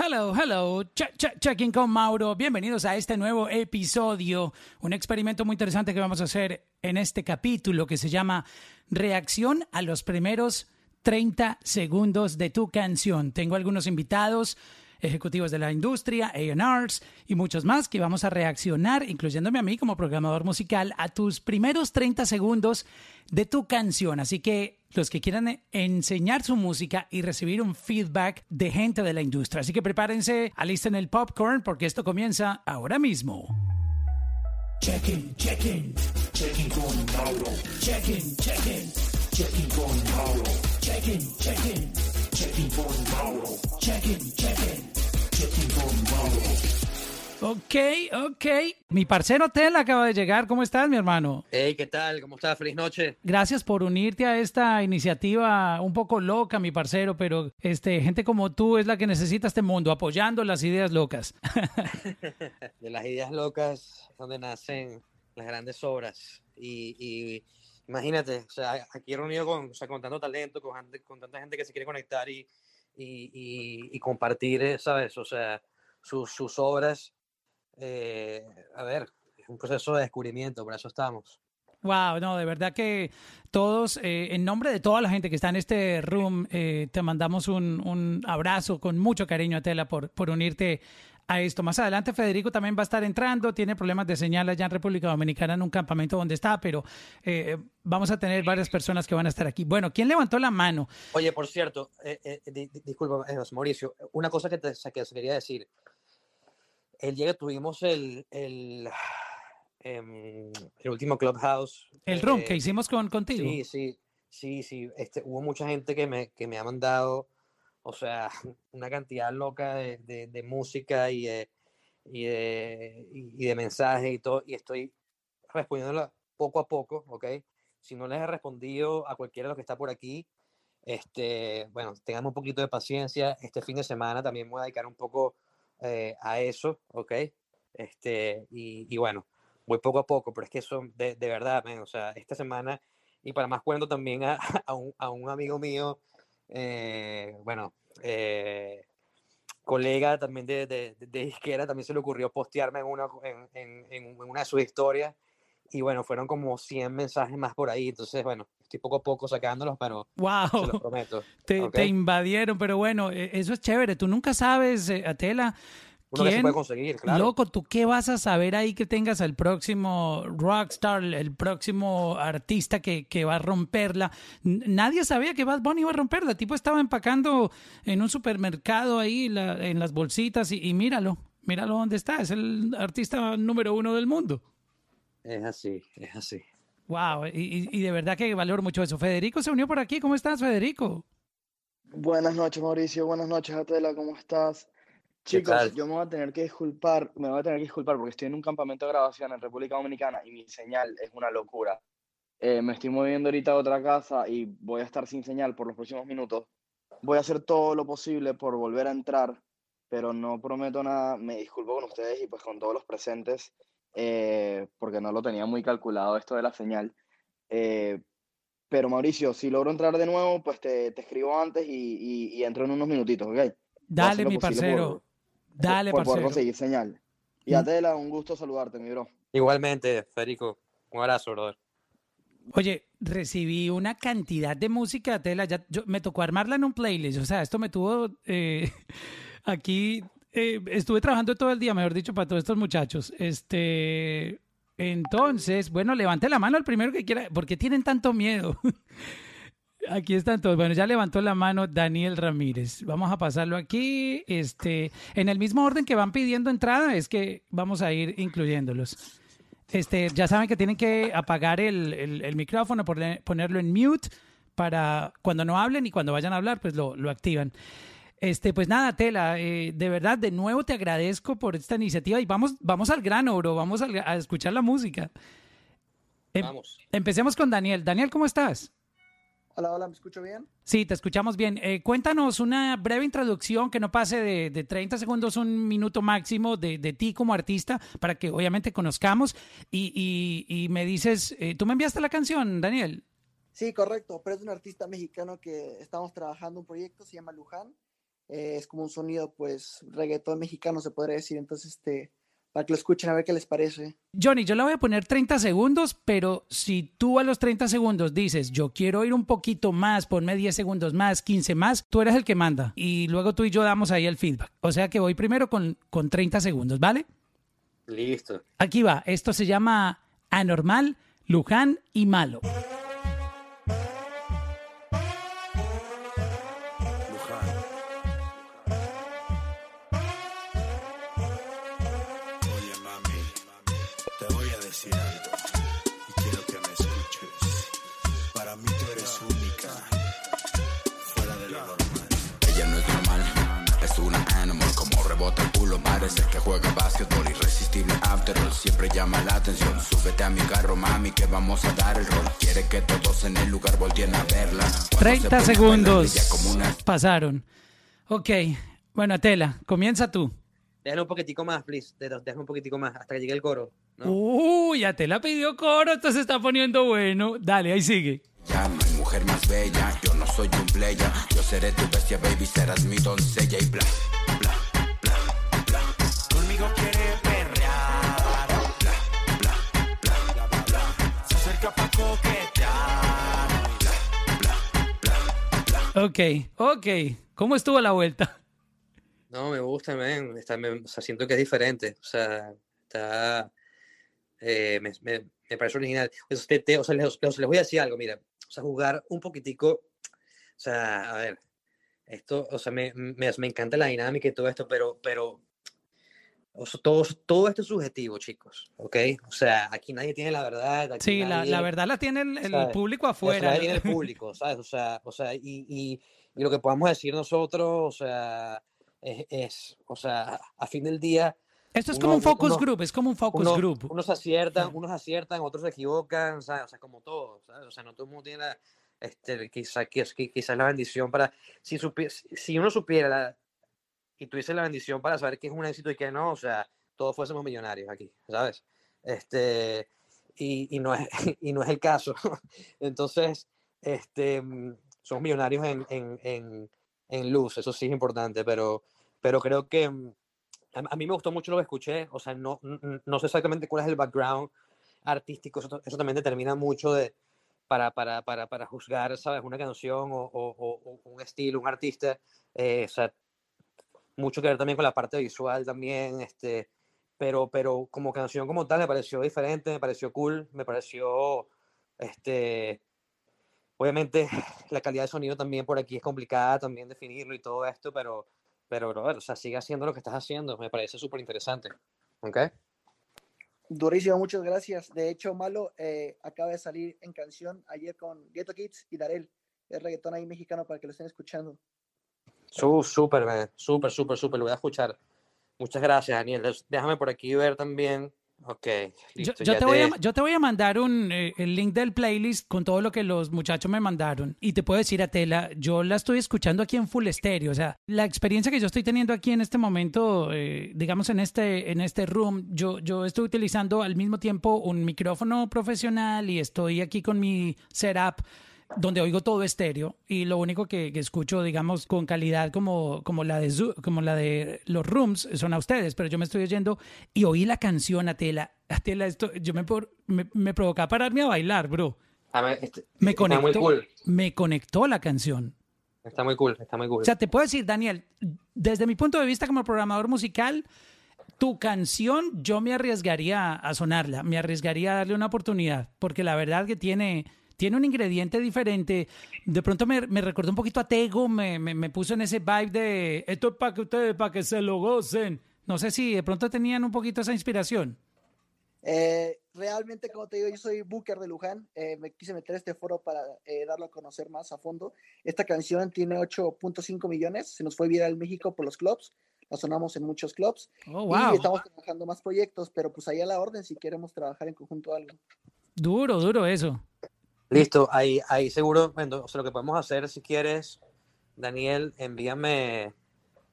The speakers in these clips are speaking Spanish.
Hello, hello, check, check, checking con Mauro. Bienvenidos a este nuevo episodio, un experimento muy interesante que vamos a hacer en este capítulo que se llama Reacción a los primeros 30 segundos de tu canción. Tengo algunos invitados, ejecutivos de la industria, A&Rs y muchos más que vamos a reaccionar, incluyéndome a mí como programador musical, a tus primeros 30 segundos de tu canción. Así que los que quieran enseñar su música y recibir un feedback de gente de la industria. Así que prepárense, alisten el popcorn porque esto comienza ahora mismo. Check-in, check-in, check-in con Mauro. Check-in, check-in, check-in con Mauro. Check-in, check-in, check-in con Mauro. Check-in, check-in, check-in con Mauro. Ok, ok. Mi parcero Tel acaba de llegar. ¿Cómo estás, mi hermano? Hey, ¿qué tal? ¿Cómo estás? Feliz noche. Gracias por unirte a esta iniciativa un poco loca, mi parcero, pero este, gente como tú es la que necesita este mundo, apoyando las ideas locas. De las ideas locas es donde nacen las grandes obras. Y, y imagínate, o sea, aquí reunido con, o sea, con tanto talento, con, con tanta gente que se quiere conectar y, y, y- y compartir, eh, ¿sabes? O sea, sus, sus obras. eh, a ver, es un proceso de descubrimiento, por eso estamos. Wow, no, de verdad que todos, eh, en nombre de toda la gente que está en este room, eh, te mandamos un, un abrazo con mucho cariño a Tela por, por unirte a esto. Más adelante Federico también va a estar entrando, tiene problemas de señal allá en República Dominicana en un campamento donde está, pero eh, vamos a tener varias personas que van a estar aquí. Bueno, ¿quién levantó la mano? Oye, por cierto, eh, eh, di- di- disculpa, eh, Mauricio, una cosa que te que te quería decir. El día que tuvimos el, el, em, el último Clubhouse. El room eh, que hicimos con, contigo. Sí, sí, sí, sí. Este, hubo mucha gente que me, que me ha mandado, o sea, una cantidad loca de, de- música y de, y, de, y- mensajes y todo, y estoy respondiéndola poco a poco, ¿ok? Si no les he respondido a cualquiera de los que está por aquí, este, bueno, tengan un poquito de paciencia. Este fin de semana también voy a dedicar un poco eh, a eso, ¿ok? Este, y, bueno, voy poco a poco, pero es que eso, de, de verdad, man, o sea, esta semana, y para más cuento también a, a un amigo mío, eh, bueno, eh, colega también de, de, de- también se le ocurrió postearme en una, en, en- una de sus historias, y bueno, fueron como 100 mensajes más por ahí, entonces, bueno, estoy poco a poco sacándolos, pero se los Wow, prometo. te, te invadieron, pero bueno, eh, eso es chévere. Tú nunca sabes, eh, Atela, Uno que se quién puede conseguir, claro. Loco, ¿tú qué vas a saber ahí que tengas al próximo rockstar, el próximo artista que, que va a romperla? N- Nadie sabía que Bad Bunny iba a romperla. El tipo estaba empacando en un supermercado ahí la- en las bolsitas y, y míralo, míralo dónde está. Es el artista número uno del mundo. Es así, es así. Wow, y, y- y de verdad que valoro mucho eso. Federico se unió por aquí. ¿Cómo estás, Federico? Buenas noches, Mauricio. Buenas noches, Atela. ¿Cómo estás? ¿Qué Chicos, yo me voy a tener que disculpar, me voy a tener que disculpar porque estoy en un campamento de grabación en República Dominicana y mi señal es una locura. Eh, me estoy moviendo ahorita a otra casa y voy a estar sin señal por los próximos minutos. Voy a hacer todo lo posible por volver a entrar, pero no prometo nada. Me disculpo con ustedes y pues con todos los presentes eh, porque no lo tenía muy calculado esto de la señal. Eh, pero Mauricio, si logro entrar de nuevo, pues te, te escribo antes y, y- y entro en unos minutitos, ¿ok? Dale, mi parcero. por- Dale, por poder parcero. conseguir señal. Y Mm. Atela, un gusto saludarte, mi bro. Igualmente, Federico, un abrazo, brother. Oye, recibí una cantidad de música, Tela. Ya, yo, me tocó armarla en un playlist. O sea, esto me tuvo eh, aquí. eh, estuve trabajando todo el día, mejor dicho, para todos estos muchachos. Este. Entonces, bueno, levante la mano el primero que quiera. ¿Por qué tienen tanto miedo? Aquí están todos. Bueno, ya levantó la mano Daniel Ramírez. Vamos a pasarlo aquí. Este, en el mismo orden que van pidiendo entrada, es que vamos a ir incluyéndolos. Este, ya saben que tienen que apagar el, el- el micrófono, poner- ponerlo en mute para cuando no hablen y cuando vayan a hablar, pues lo, lo activan. Este, pues nada, Tela, eh, de verdad, de nuevo te agradezco por esta iniciativa y vamos, vamos al grano, bro, vamos a, escuchar la música. Em- Vamos. Empecemos con Daniel. Daniel, ¿cómo estás? Hola, hola, ¿me escucho bien? Sí, te escuchamos bien. Eh, cuéntanos una breve introducción que no pase de, de 30 segundos, un minuto máximo de, de ti como artista para que obviamente conozcamos. Y, y- y me dices, eh, tú me enviaste la canción, Daniel. Sí, correcto, pero es un artista mexicano que estamos trabajando un proyecto, se llama Luján, Eh, es como un sonido, pues, reggaetón mexicano, se podría decir. Entonces, este, para que lo escuchen a ver qué les parece. Johnny, yo le voy a poner 30 segundos, pero si tú a los 30 segundos dices, yo quiero ir un poquito más, ponme 10 segundos más, 15 más, tú eres el que manda. Y luego tú y yo damos ahí el feedback. O sea que voy primero con, con 30 segundos, ¿vale? Listo. Aquí va. Esto se llama Anormal, Luján y Malo. Parece que juega básquetbol Irresistible after all, siempre llama la atención Súbete a mi carro, mami, que vamos a dar el rol Quiere que todos en el lugar volteen a verla Cuando se 30 pone a bailar, segundos una pasaron. Ok. Bueno, Tela, comienza tú. Déjalo un poquitico más, please. Dé- Déjalo un poquitico más hasta que llegue el coro. ¿no? Uy, ya Tela pidió coro, esto se está poniendo bueno. Dale, ahí sigue. Ya no hay mujer más bella, yo no soy un playa Yo seré tu bestia, baby, serás mi doncella Y bla Conmigo quiere perrear, Bla, bla, bla, bla, bla se acerca pa' coquetear. Ok, ok. ¿Cómo estuvo la vuelta? No, me gusta, man. Está, me- o sea, siento que es diferente. O sea, está. eh, me, me- me parece original. Pues, te- te- o sea, les, les- les voy a decir algo, mira. O sea, jugar un poquitico. O sea, a ver. Esto, o sea, me, me, me encanta la dinámica y todo esto, pero, pero. Todo, todo esto es subjetivo, chicos. ¿Ok? O sea, aquí nadie tiene la verdad. aquí Sí, la, nadie- la verdad la tiene el, el público la afuera. verdad viene el público, ¿sabes? O sea, o sea y, y, y lo que podamos decir nosotros, o sea, es, es, o sea, a fin del día, Esto es uno- como un focus uno- group, es como un focus uno- group. unos aciertan, unos aciertan, otros se equivocan, ¿sabes? O sea, como todo, ¿sabes? O sea, no todo el mundo tiene la, este, quizá, quiz- qui- quizás la bendición para, si, supi- si uno supiera la- y tuviese la bendición para saber qué es un éxito y qué no, o sea, todos fuésemos millonarios aquí, ¿sabes? Este, y, y no es, y no es el caso. Entonces, este, mm, somos millonarios en, en, en, en luz, eso sí es importante, pero, pero creo que mm, a, a mí me gustó mucho lo que escuché, o sea, no, no sé exactamente cuál es el background artístico, eso, eso también determina mucho de, para, para, para, para juzgar, ¿sabes? Una canción o- o- o un estilo, un artista, eh, o sea, mucho que ver también con la parte visual también, este, pero, pero como canción como tal me pareció diferente, me pareció cool, me pareció, este, obviamente la calidad de sonido también por aquí es complicada también definirlo y todo esto, pero, pero, brother, o sea, sigue haciendo lo que estás haciendo, me parece súper interesante, ¿ok? Durísimo, muchas gracias. De hecho, Malo eh, acaba de salir en canción ayer con Ghetto Kids y Darel. Es reggaetón ahí mexicano para que lo estén escuchando. Súper, súper, súper, súper, lo voy a escuchar. Muchas gracias, Daniel. Déjame por aquí ver también. Ok, Yo, listo. yo ya te voy a, yo te voy a mandar un, eh, el link del playlist con todo lo que los muchachos me mandaron. Y te puedo decir a Tela, yo la estoy escuchando aquí en Full Stereo. O sea, la experiencia que yo estoy teniendo aquí en este momento, eh, digamos en este, en este room, yo, yo estoy utilizando al mismo tiempo un micrófono profesional y estoy aquí con mi setup donde oigo todo estéreo y lo único que, que escucho, digamos, con calidad como, como, la de como la de los rooms son a ustedes, pero yo me estoy oyendo y oí la canción a Tela. A Tela, esto, yo me, por- me, me pararme a bailar, bro. Me- este- Me está muy conectó, cool. me conectó la canción. Está muy cool, está muy cool. O sea, te puedo decir, Daniel, desde mi punto de vista como programador musical, tu canción yo me arriesgaría a sonarla, me arriesgaría a darle una oportunidad, porque la verdad que tiene, tiene un ingrediente diferente. De pronto me, me recordó un poquito a Tego, me, me, me puso en ese vibe de esto es para que ustedes, para que se lo gocen. No sé si de pronto tenían un poquito esa inspiración. Eh, realmente, como te digo, yo soy Booker de Luján. eh, me quise meter este foro para eh, darlo a conocer más a fondo. Esta canción tiene 8.5 millones. Se nos fue viral en México por los clubs. La sonamos en muchos clubs. Oh, Y wow. estamos trabajando más proyectos, pero pues ahí a la orden si queremos trabajar en conjunto algo. Duro, duro eso. Listo, ahí, ahí seguro, bueno, o sea, lo que podemos hacer si quieres, Daniel, envíame,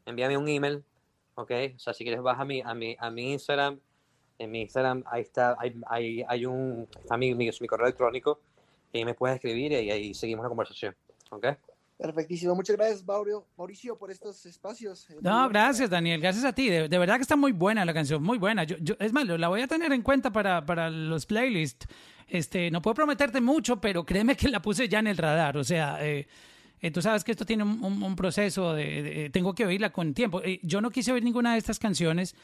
envíame un email, ¿ok? O sea, si quieres baja a mi, a mi, a mi Instagram, en mi Instagram ahí está, hay, hay, hay un, está mi, mi, mi correo electrónico, y me puedes escribir y ahí seguimos la conversación, ¿ok? Perfectísimo. Muchas gracias, Mauricio, Mauricio por estos espacios. Eh, No, gracias, Daniel. Gracias a ti. De, de verdad que está muy buena la canción, muy buena. Yo, yo- es más, la voy a tener en cuenta para, para los playlists. Este, no puedo prometerte mucho, pero créeme que la puse ya en el radar. O sea, eh, eh, tú sabes que esto tiene un, un- un proceso de, de- Tengo que oírla con tiempo. Eh, yo no quise oír ninguna de estas canciones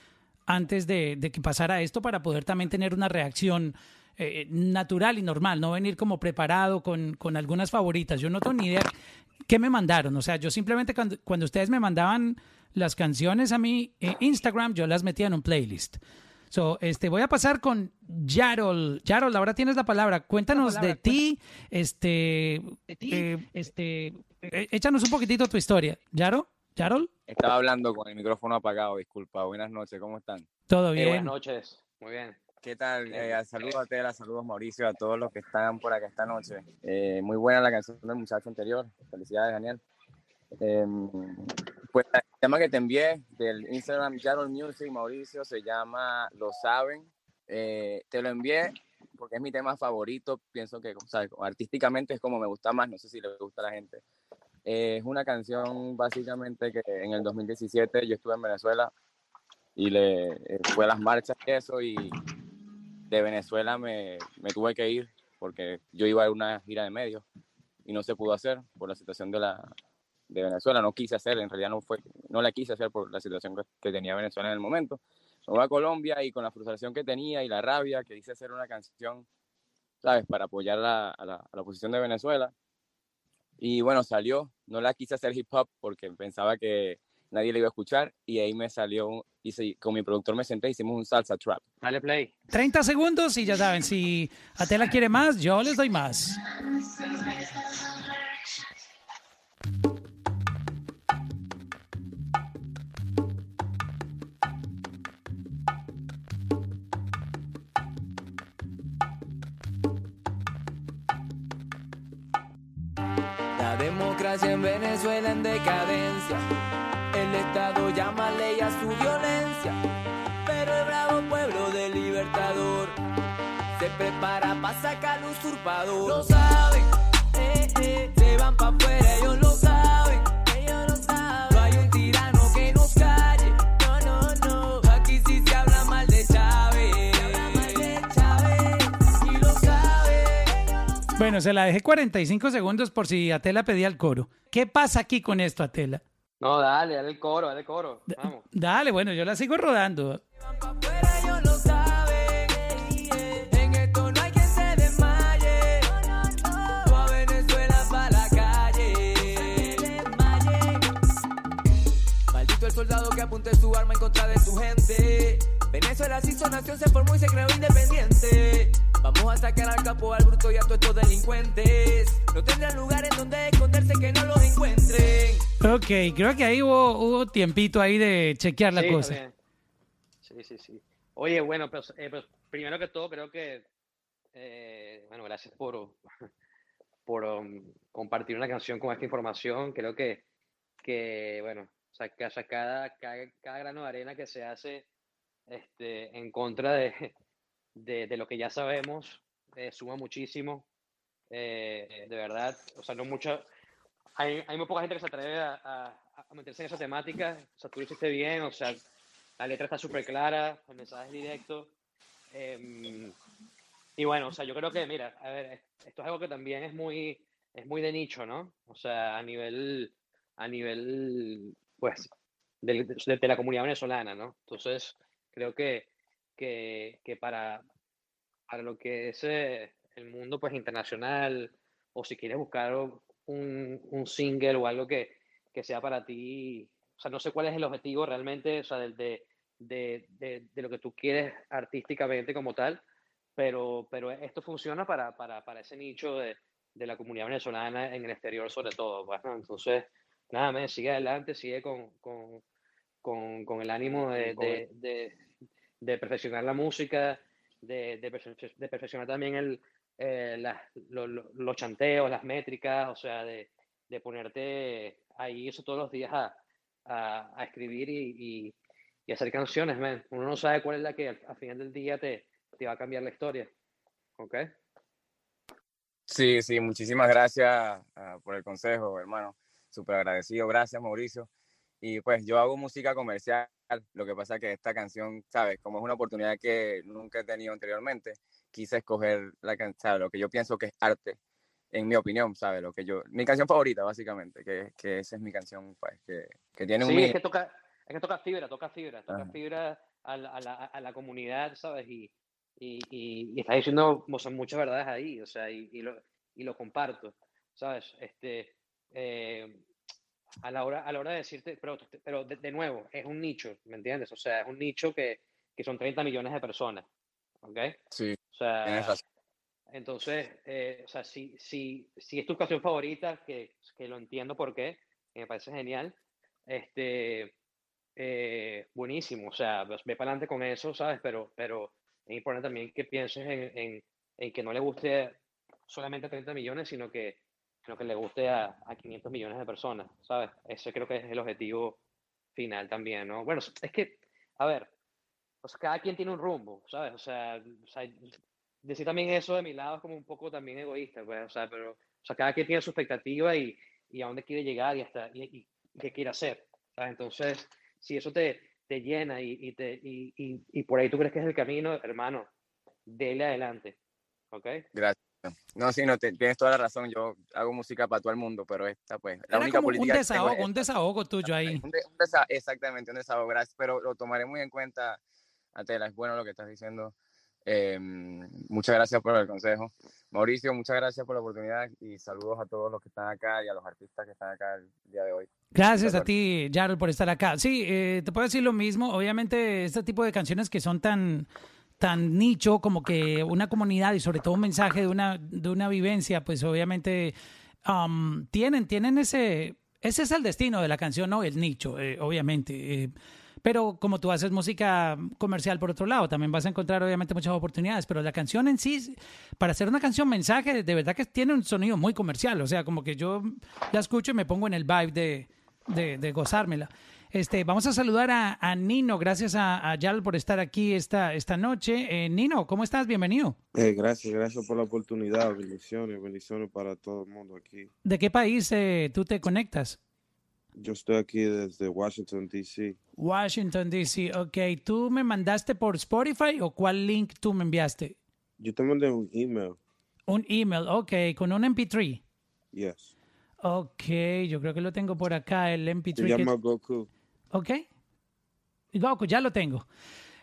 antes de, de que pasara esto para poder también tener una reacción eh, natural y normal, no venir como preparado con, con algunas favoritas. Yo no tengo ni idea qué me mandaron. O sea, yo simplemente cuando, cuando ustedes me mandaban las canciones a mi eh, Instagram, yo las metía en un playlist. So, este, voy a pasar con Yarol. Yarol, ahora tienes la palabra. Cuéntanos de ti, este, eh, este, eh, échanos un poquitito tu historia. ¿Yaro? ¿Yarol? Estaba hablando con el micrófono apagado, disculpa. Buenas noches, ¿cómo están? Todo Eh, bien. buenas noches. Muy bien. ¿Qué tal? Eh, saludos a Tela, saludos Mauricio, a todos los que están por acá esta noche. Eh, muy buena la canción del muchacho anterior. Felicidades, Daniel. Eh, pues el tema que te envié del Instagram Jarol Music, Mauricio, se llama Lo Saben. Eh, te lo envié porque es mi tema favorito. Pienso que o sea, artísticamente es como me gusta más. No sé si le gusta a la gente. Eh, es una canción básicamente que en el 2017 yo estuve en Venezuela y le eh, fue a las marchas y eso y de Venezuela me, me tuve que ir porque yo iba a una gira de medios y no se pudo hacer por la situación de la de Venezuela. No quise hacer en realidad no fue no la quise hacer por la situación que, tenía Venezuela en el momento. Me a Colombia y con la frustración que tenía y la rabia que hice hacer una canción sabes para apoyar la- la, a la oposición de Venezuela. Y bueno salió. No la quise hacer hip hop porque pensaba que nadie le iba a escuchar y ahí me salió hice, con mi productor me senté y hicimos un salsa trap 30 segundos y ya saben, si Atela quiere más, yo les doy más. La democracia en Venezuela en decadencia. Estado llama ley a su violencia. Pero el bravo pueblo del libertador se prepara para sacar al usurpador. Lo saben, eh, eh, se van para afuera, ellos lo saben. Ellos lo saben. No hay un tirano que nos calle. No, no, no. Aquí sí se habla mal de Chávez. Se habla mal de Chávez. Y lo saben. Bueno, se la dejé 45 segundos por si Atela pedía el coro. ¿Qué pasa aquí con esto, Atela? No, dale, dale el coro, dale el coro. Vamos. Dale, bueno, yo la sigo rodando. Afuera ellos lo saben. En esto no hay quien se desmaye. Toda Venezuela para la calle. Maldito el soldado que apunte su arma en contra de su gente. Venezuela se hizo nación, se formó y se creó independiente. Vamos a sacar al capo, al bruto y a todos estos delincuentes. No tendrán lugar en donde esconderse que no los encuentren. Ok, creo que ahí hubo, hubo tiempito ahí de chequear la Sí, cosa. bien. Sí, sí, sí. Oye, bueno, pues, eh, pues, primero que todo, creo que, eh, bueno, gracias por, por um, compartir una canción con esta información. Creo que, que bueno, o sea, que, o sea, cada, cada, cada grano de arena que se hace este, en contra de, de, de lo que ya sabemos eh, suma muchísimo. eh, de verdad, o sea, no mucho, hay, hay muy poca gente que se atreve a, a- a meterse en esa temática. O sea, tú lo hiciste bien, o sea, la letra está súper clara, el mensaje es directo. em, y bueno, o sea, yo creo que, mira, a ver, es- esto es algo que también es muy, es muy de nicho, ¿no? O sea, a nivel, a nivel, pues, del- de, de la comunidad venezolana, ¿no? Entonces, creo que, que, que para, para lo que es eh, el mundo, pues, internacional, o si quieres buscar un, un single o algo que, que sea para ti, o sea, no sé cuál es el objetivo realmente, o sea, de, de, de, de lo que tú quieres artísticamente como tal, pero, pero esto funciona para, para, para ese nicho de, de la comunidad venezolana en el exterior sobre todo, pues, ¿no? Entonces, nada, me sigue adelante, sigue con, con, con, con el ánimo de, de, perfeccionar la música, de, de, perfe- de perfeccionar también el, eh, lo- los chanteos, las métricas, o sea, de, de ponerte ahí eso todos los días a, a, a escribir y, y, hacer canciones, man. Uno no sabe cuál es la que al, al final del día te, te va a cambiar la historia. ¿Ok? Sí, sí, muchísimas gracias ah, por el consejo, hermano. súper agradecido. Gracias, Mauricio. Y pues yo hago música comercial. Lo que pasa es que esta canción, ¿sabes? Como es una oportunidad que nunca he tenido anteriormente, quise escoger la can- ¿sabes? lo que yo pienso que es arte, en mi opinión, ¿sabes? Lo que yo, mi canción favorita, básicamente, que, que esa es mi canción, pues, que, que tiene un Sí, es que toca, es que toca fibra, toca fibra, toca Ajá. fibra a la, a la, a la comunidad, ¿sabes? Y, y, y, y estás diciendo sea, muchas verdades ahí, o sea, y, y lo, y lo comparto, ¿sabes? Este, eh, a la hora, a la hora de decirte, pero, pero de, de nuevo, es un nicho, ¿me entiendes? O sea, es un nicho que, que son 30 millones de personas, ¿ok? Sí, O sea, entonces, eh, o sea, si, si, si es tu canción favorita, que, que lo entiendo por qué, que me parece genial, este, eh, buenísimo, o sea, ve para adelante con eso, ¿sabes? Pero, pero es importante también que pienses en, en, en que no le guste solamente a 30 millones, sino que, que le guste a, a 500 millones de personas, ¿sabes? Ese creo que es el objetivo final también, ¿no? Bueno, es que, a ver, o sea, cada quien tiene un rumbo, ¿sabes? O sea, o sea, decir también eso de mi lado es como un poco también egoísta, pues, o sea, pero, o sea, cada quien tiene su expectativa y, y a dónde quiere llegar y hasta, y, y- y qué quiere hacer, ¿sabes? Entonces, si eso te, te llena y, te, y por ahí tú crees que es el camino, hermano, dele adelante, ¿ok? Gracias. No, sí, no, te- tienes toda la razón. Yo hago música para todo el mundo, pero esta, pues, la Era única como un política que es desahogo, un desahogo tuyo ahí. Un de- un desa- exactamente, un desahogo, gracias, pero lo tomaré muy en cuenta, Atela, es bueno lo que estás diciendo. Eh, muchas gracias por el consejo. Mauricio, muchas gracias por la oportunidad y saludos a todos los que están acá y a los artistas que están acá el día de hoy. Gracias a ti, Jarl, por estar acá. Sí, eh, te puedo decir lo mismo. Obviamente, este tipo de canciones que son tan, tan nicho como que una comunidad y sobre todo un mensaje de una, de una vivencia, pues obviamente um, tienen, tienen ese, ese es el destino de la canción, ¿no? El nicho, eh, obviamente. eh, pero como tú haces música comercial por otro lado, también vas a encontrar obviamente muchas oportunidades, pero la canción en sí, para hacer una canción mensaje, de verdad que tiene un sonido muy comercial, o sea, como que yo la escucho y me pongo en el vibe de, de, de gozármela. Este, vamos a saludar a, a Nino, gracias a, a Yal por estar aquí esta, esta noche. Eh, Nino, ¿cómo estás? Bienvenido. Eh, gracias, gracias por la oportunidad. Bendiciones, bendiciones para todo el mundo aquí. ¿De qué país eh, tú te conectas? Yo estoy aquí desde Washington, D.C. Washington, D.C. Ok, ¿tú me mandaste por Spotify o cuál link tú me enviaste? Yo te mandé un email. Un email, ok, con un MP3. Yes. Ok, yo creo que lo tengo por acá, el MP3. Se que- llama Goku. Ok. Goku, ya lo tengo.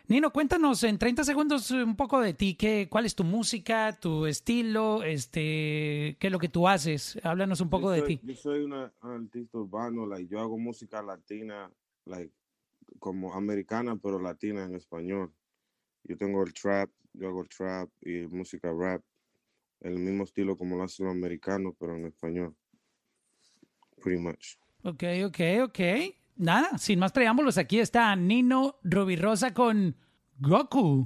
Nino, cuéntanos en 30 segundos un poco de ti, qué, cuál es tu música, tu estilo, este, qué es lo que tú haces. Háblanos un poco de ti. Yo soy una artista urbano, like, yo hago música latina, like, como americana, pero latina en español. Yo tengo el trap, yo hago el trap y música rap, el mismo estilo como lo hacen los americanos, pero en español. Pretty much. Ok, ok, ok. Nada, sin más preámbulos, aquí está Nino Rosa con Goku.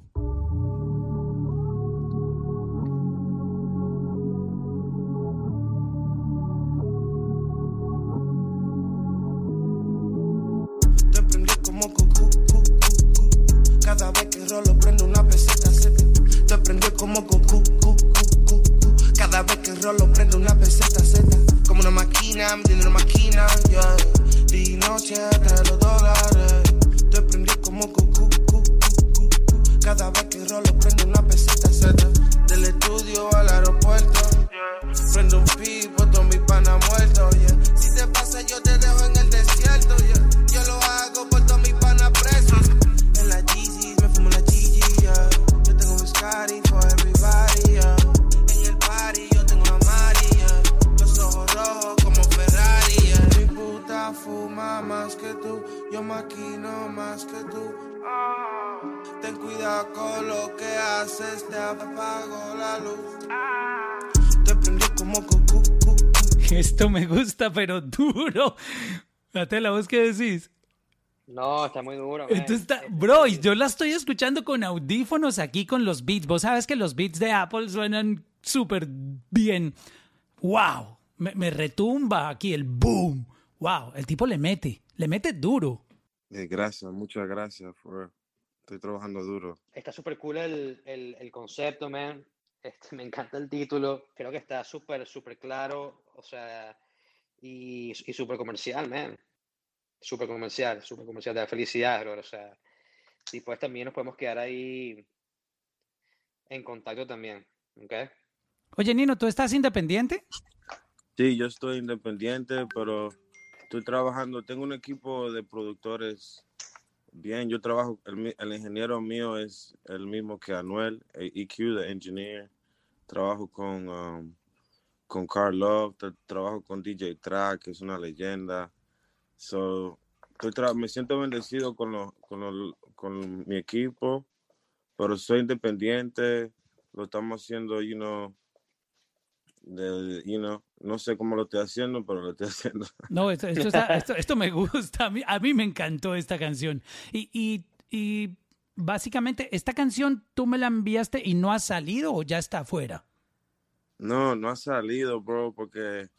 Esto me gusta, pero duro. Date la voz que decís. No, está muy duro. man. Esto está, Este, bro, y yo la estoy escuchando con audífonos aquí con los beats. Vos sabes que los beats de Apple suenan súper bien. Wow, me, me retumba aquí el boom. Wow, el tipo le mete, le mete duro. Eh, gracias, muchas gracias. For. Estoy trabajando duro. Está súper cool el, el, el concepto, man. Este, me encanta el título. Creo que está súper, súper claro. O sea, y, y súper comercial, man. Súper comercial, súper comercial. Da felicidad, bro. O sea, y pues también nos podemos quedar ahí en contacto también, ¿ok? Oye, Nino, ¿tú estás independiente? Sí, yo estoy independiente, pero estoy trabajando. Tengo un equipo de productores bien. Yo trabajo, el, el ingeniero mío es el mismo que Anuel, eh, EQ, the engineer. Trabajo con, um, con Carl Love, tra- trabajo con DJ Track, que es una leyenda. So, estoy me siento bendecido con, lo- con, lo- con mi equipo, pero soy independiente. Lo estamos haciendo, you know, de, you know, no sé cómo lo estoy haciendo, pero lo estoy haciendo. No, esto, esto, está- esto- esto me gusta. A mí, a mí me encantó esta canción. Y, y, y básicamente, ¿esta canción tú me la enviaste y no ha salido o ya está afuera? No, no ha salido, bro, porque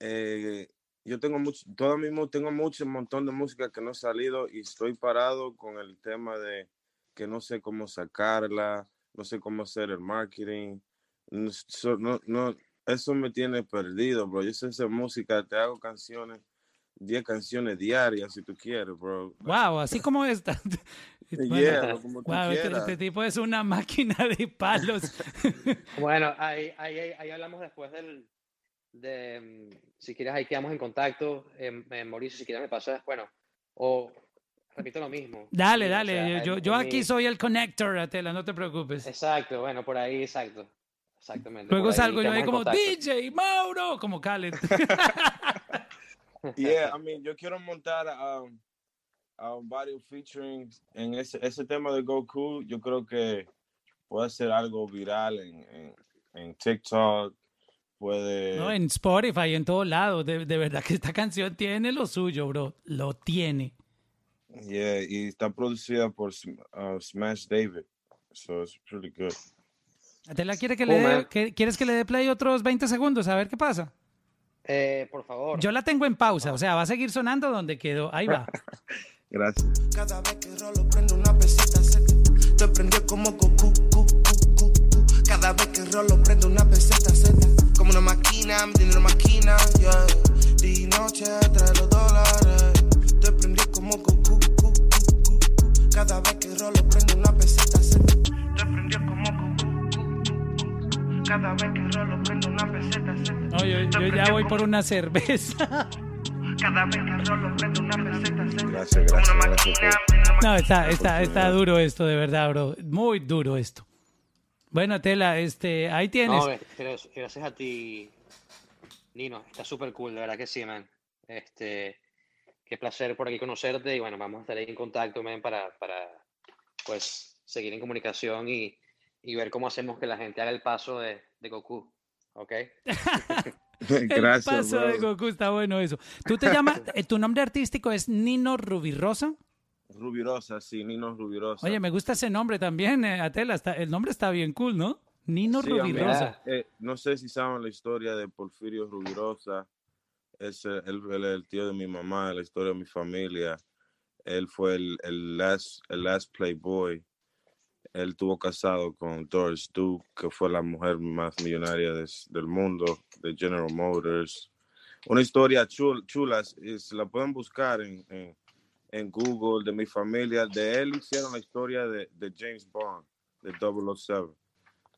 eh, yo tengo mucho, todo mismo tengo mucho, montón de música que no ha salido y estoy parado con el tema de que no sé cómo sacarla, no sé cómo hacer el marketing, so- no, no, eso me tiene perdido, bro. Yo sé hacer música, te hago canciones, 10 canciones diarias si tú quieres, bro. Wow, así como esta. Yeah, como tú Wow, este, este tipo es una máquina de palos. Bueno, ahí, ahí, ahí- hablamos después del, de, mm, si quieres, ahí quedamos en contacto. Eh, eh, Mauricio, si quieres me pasas, bueno, o repito lo mismo. Dale, Sí, o dale. sea, yo yo aquí mi- soy el connector, Atela, no te preocupes. Exacto, bueno, por ahí, exacto. Exactamente. Luego salgo yo ahí como. DJ Mauro, como Khaled. Yeah, I mean, yo quiero montar um, um, varios featuring en ese, ese tema de Goku. Yo creo que puede ser algo viral en, en, en TikTok. Puede. No, en Spotify, en todos lados. De, de verdad que esta canción tiene lo suyo, bro. Lo tiene. Yeah, y está producida por uh, Smash David. So it's pretty good. Atela quiere que Cool, le man. que- ¿quieres que le dé play otros 20 segundos? A ver qué pasa. Eh, por favor. Yo la tengo en pausa, o sea, va a seguir sonando donde quedó. Ahí va. Gracias. Cada vez que rolo prendo una peseta seta. Te prendió como Goku, cu, cu, cu, cu. Cada vez que rolo prendo una peseta seta. Como una máquina, mi dinero máquina, yeah. Y noche trae los dólares. Te prendió como Goku, cu, cu, cu, cu. Cada vez que rolo prendo una peseta seta. Te prendió como Goku. Cada vez que rolo prendo una peseta seta. No, yo, yo ya voy por una cerveza. Cada vez que rolo prendo una peseta seta. Gracias, Como gracias, una gracias máquina, por- mi dinero No, está, está, está duro esto, de verdad, bro. Muy duro esto. Bueno, Tela, este, ahí tienes. No, eh, gracias, gracias a ti, Nino. Está súper cool, de verdad que sí, man. Este, qué placer por aquí conocerte y bueno, vamos a estar ahí en contacto, man, para, para pues seguir en comunicación y, y ver cómo hacemos que la gente haga el paso de, de Goku, ¿ok? El Gracias, paso de bro. Goku está bueno eso. ¿Tú te llamas, eh, tu nombre artístico es Nino Rubirosa? Rubirosa, sí, Nino Rubirosa. Oye, me gusta ese nombre también, eh, Atela. Está, el nombre está bien cool, ¿no? Nino Sí, a mí, Rubirosa. eh, no sé si saben la historia de Porfirio Rubirosa. Es el, el- el- el tío de mi mamá, la historia de mi familia. Él fue el, el last, el last playboy. Él estuvo casado con Doris Duke, que fue la mujer más millonaria del mundo, de General Motors. Una historia chul- chula, y se la pueden buscar en, en, en Google, de mi familia. De él hicieron la historia de, de James Bond, de 007.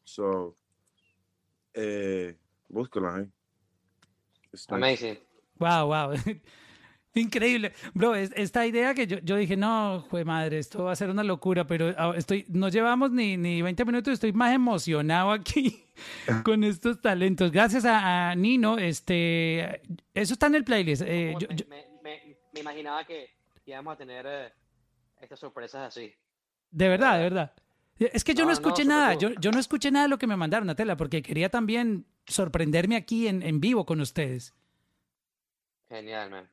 So, eh, búscala ahí. Amazing. Wow, wow. Increíble. Bro, es- esta idea que yo, yo dije, no, jue madre, esto va a ser una locura, pero ah, estoy, no llevamos ni, ni 20 minutos, estoy más emocionado aquí con estos talentos. Gracias a, a Nino, este, eso está en el playlist. eh, yo- me, yo- me- me- me imaginaba que íbamos a tener eh, estas sorpresas así. de verdad, de verdad. Es que yo no, escuché nada, yo, yo no escuché nada de lo que me mandaron a tela, porque quería también sorprenderme aquí en, en vivo con ustedes. Genial, man.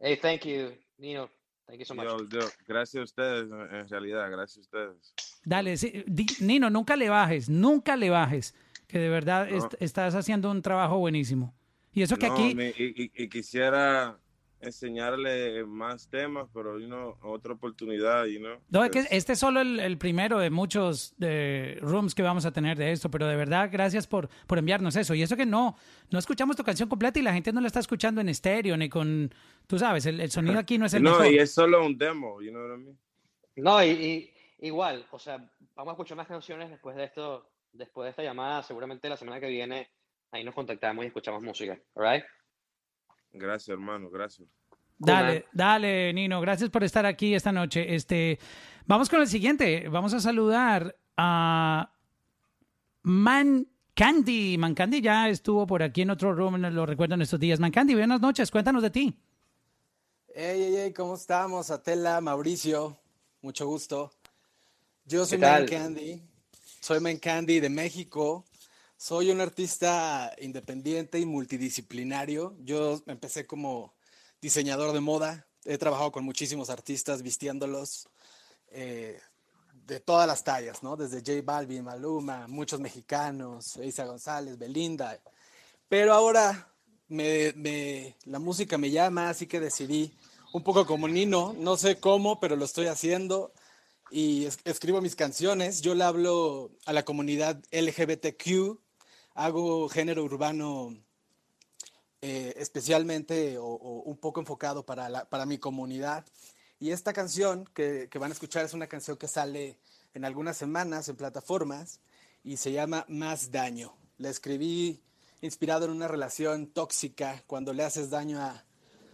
Hey, thank you, Nino. Thank you so much. Yo- yo- gracias a ustedes, en realidad, gracias a ustedes. Dale, sí, di- Nino, nunca le bajes, nunca le bajes, que de verdad No. est- estás haciendo un trabajo buenísimo. Y eso que No, aquí, mi- y, y- y quisiera enseñarle más temas, pero you know, otra oportunidad, you know. No, es que Es- este es solo el, el primero de muchos de rooms que vamos a tener de esto, pero de verdad, gracias por, por enviarnos eso. Y eso que no, no escuchamos tu canción completa y la gente no la está escuchando en estéreo ni con, tú sabes, el, el sonido aquí no es el no, mejor. y es solo un demo, you know what I mean? No, y, y igual, o sea, vamos a escuchar más canciones después de esto, después de esta llamada, seguramente la semana que viene ahí nos contactamos y escuchamos música, ¿alright? Gracias, hermano, gracias. Dale, dale, Nino, gracias por estar aquí esta noche. Este, vamos con el siguiente. Vamos a saludar a Man Candy. Man Candy ya estuvo por aquí en otro room, lo recuerdo en estos días. Man Candy, buenas noches, cuéntanos de ti. Hey, hey, hey, ¿cómo estamos? Atela, Mauricio, mucho gusto. Yo soy. Man Candy, soy Man Candy de México. Soy un artista independiente y multidisciplinario. Yo empecé como diseñador de moda. He trabajado con muchísimos artistas vistiéndolos eh, de todas las tallas, ¿no? Desde J Balvin, Maluma, muchos mexicanos, Isa González, Belinda. Pero ahora me, me- la música me llama, así que decidí, un poco como Nino, no sé cómo, pero lo estoy haciendo y es- escribo mis canciones. Yo le hablo a la comunidad LGBTQ, hago género urbano eh, especialmente o, un poco enfocado para, para mi comunidad. Y esta canción que, que van a escuchar es una canción que sale en algunas semanas en plataformas y se llama Más Daño. La escribí inspirado en una relación tóxica cuando le haces daño a,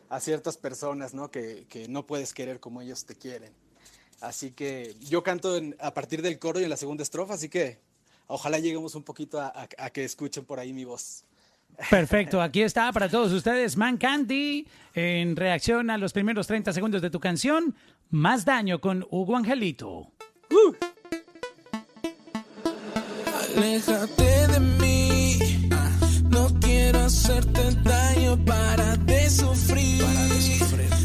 a ciertas personas ¿no? Que, que no puedes querer como ellos te quieren. Así que yo canto en- a partir del coro y en la segunda estrofa, así que ojalá lleguemos un poquito a, a- a que escuchen por ahí mi voz. Perfecto, aquí está para todos ustedes Man Candy en reacción a los primeros 30 segundos de tu canción, Más Daño con Hugo Angelito. Aléjate de mí. No quiero hacerte daño para de sufrir. Seamos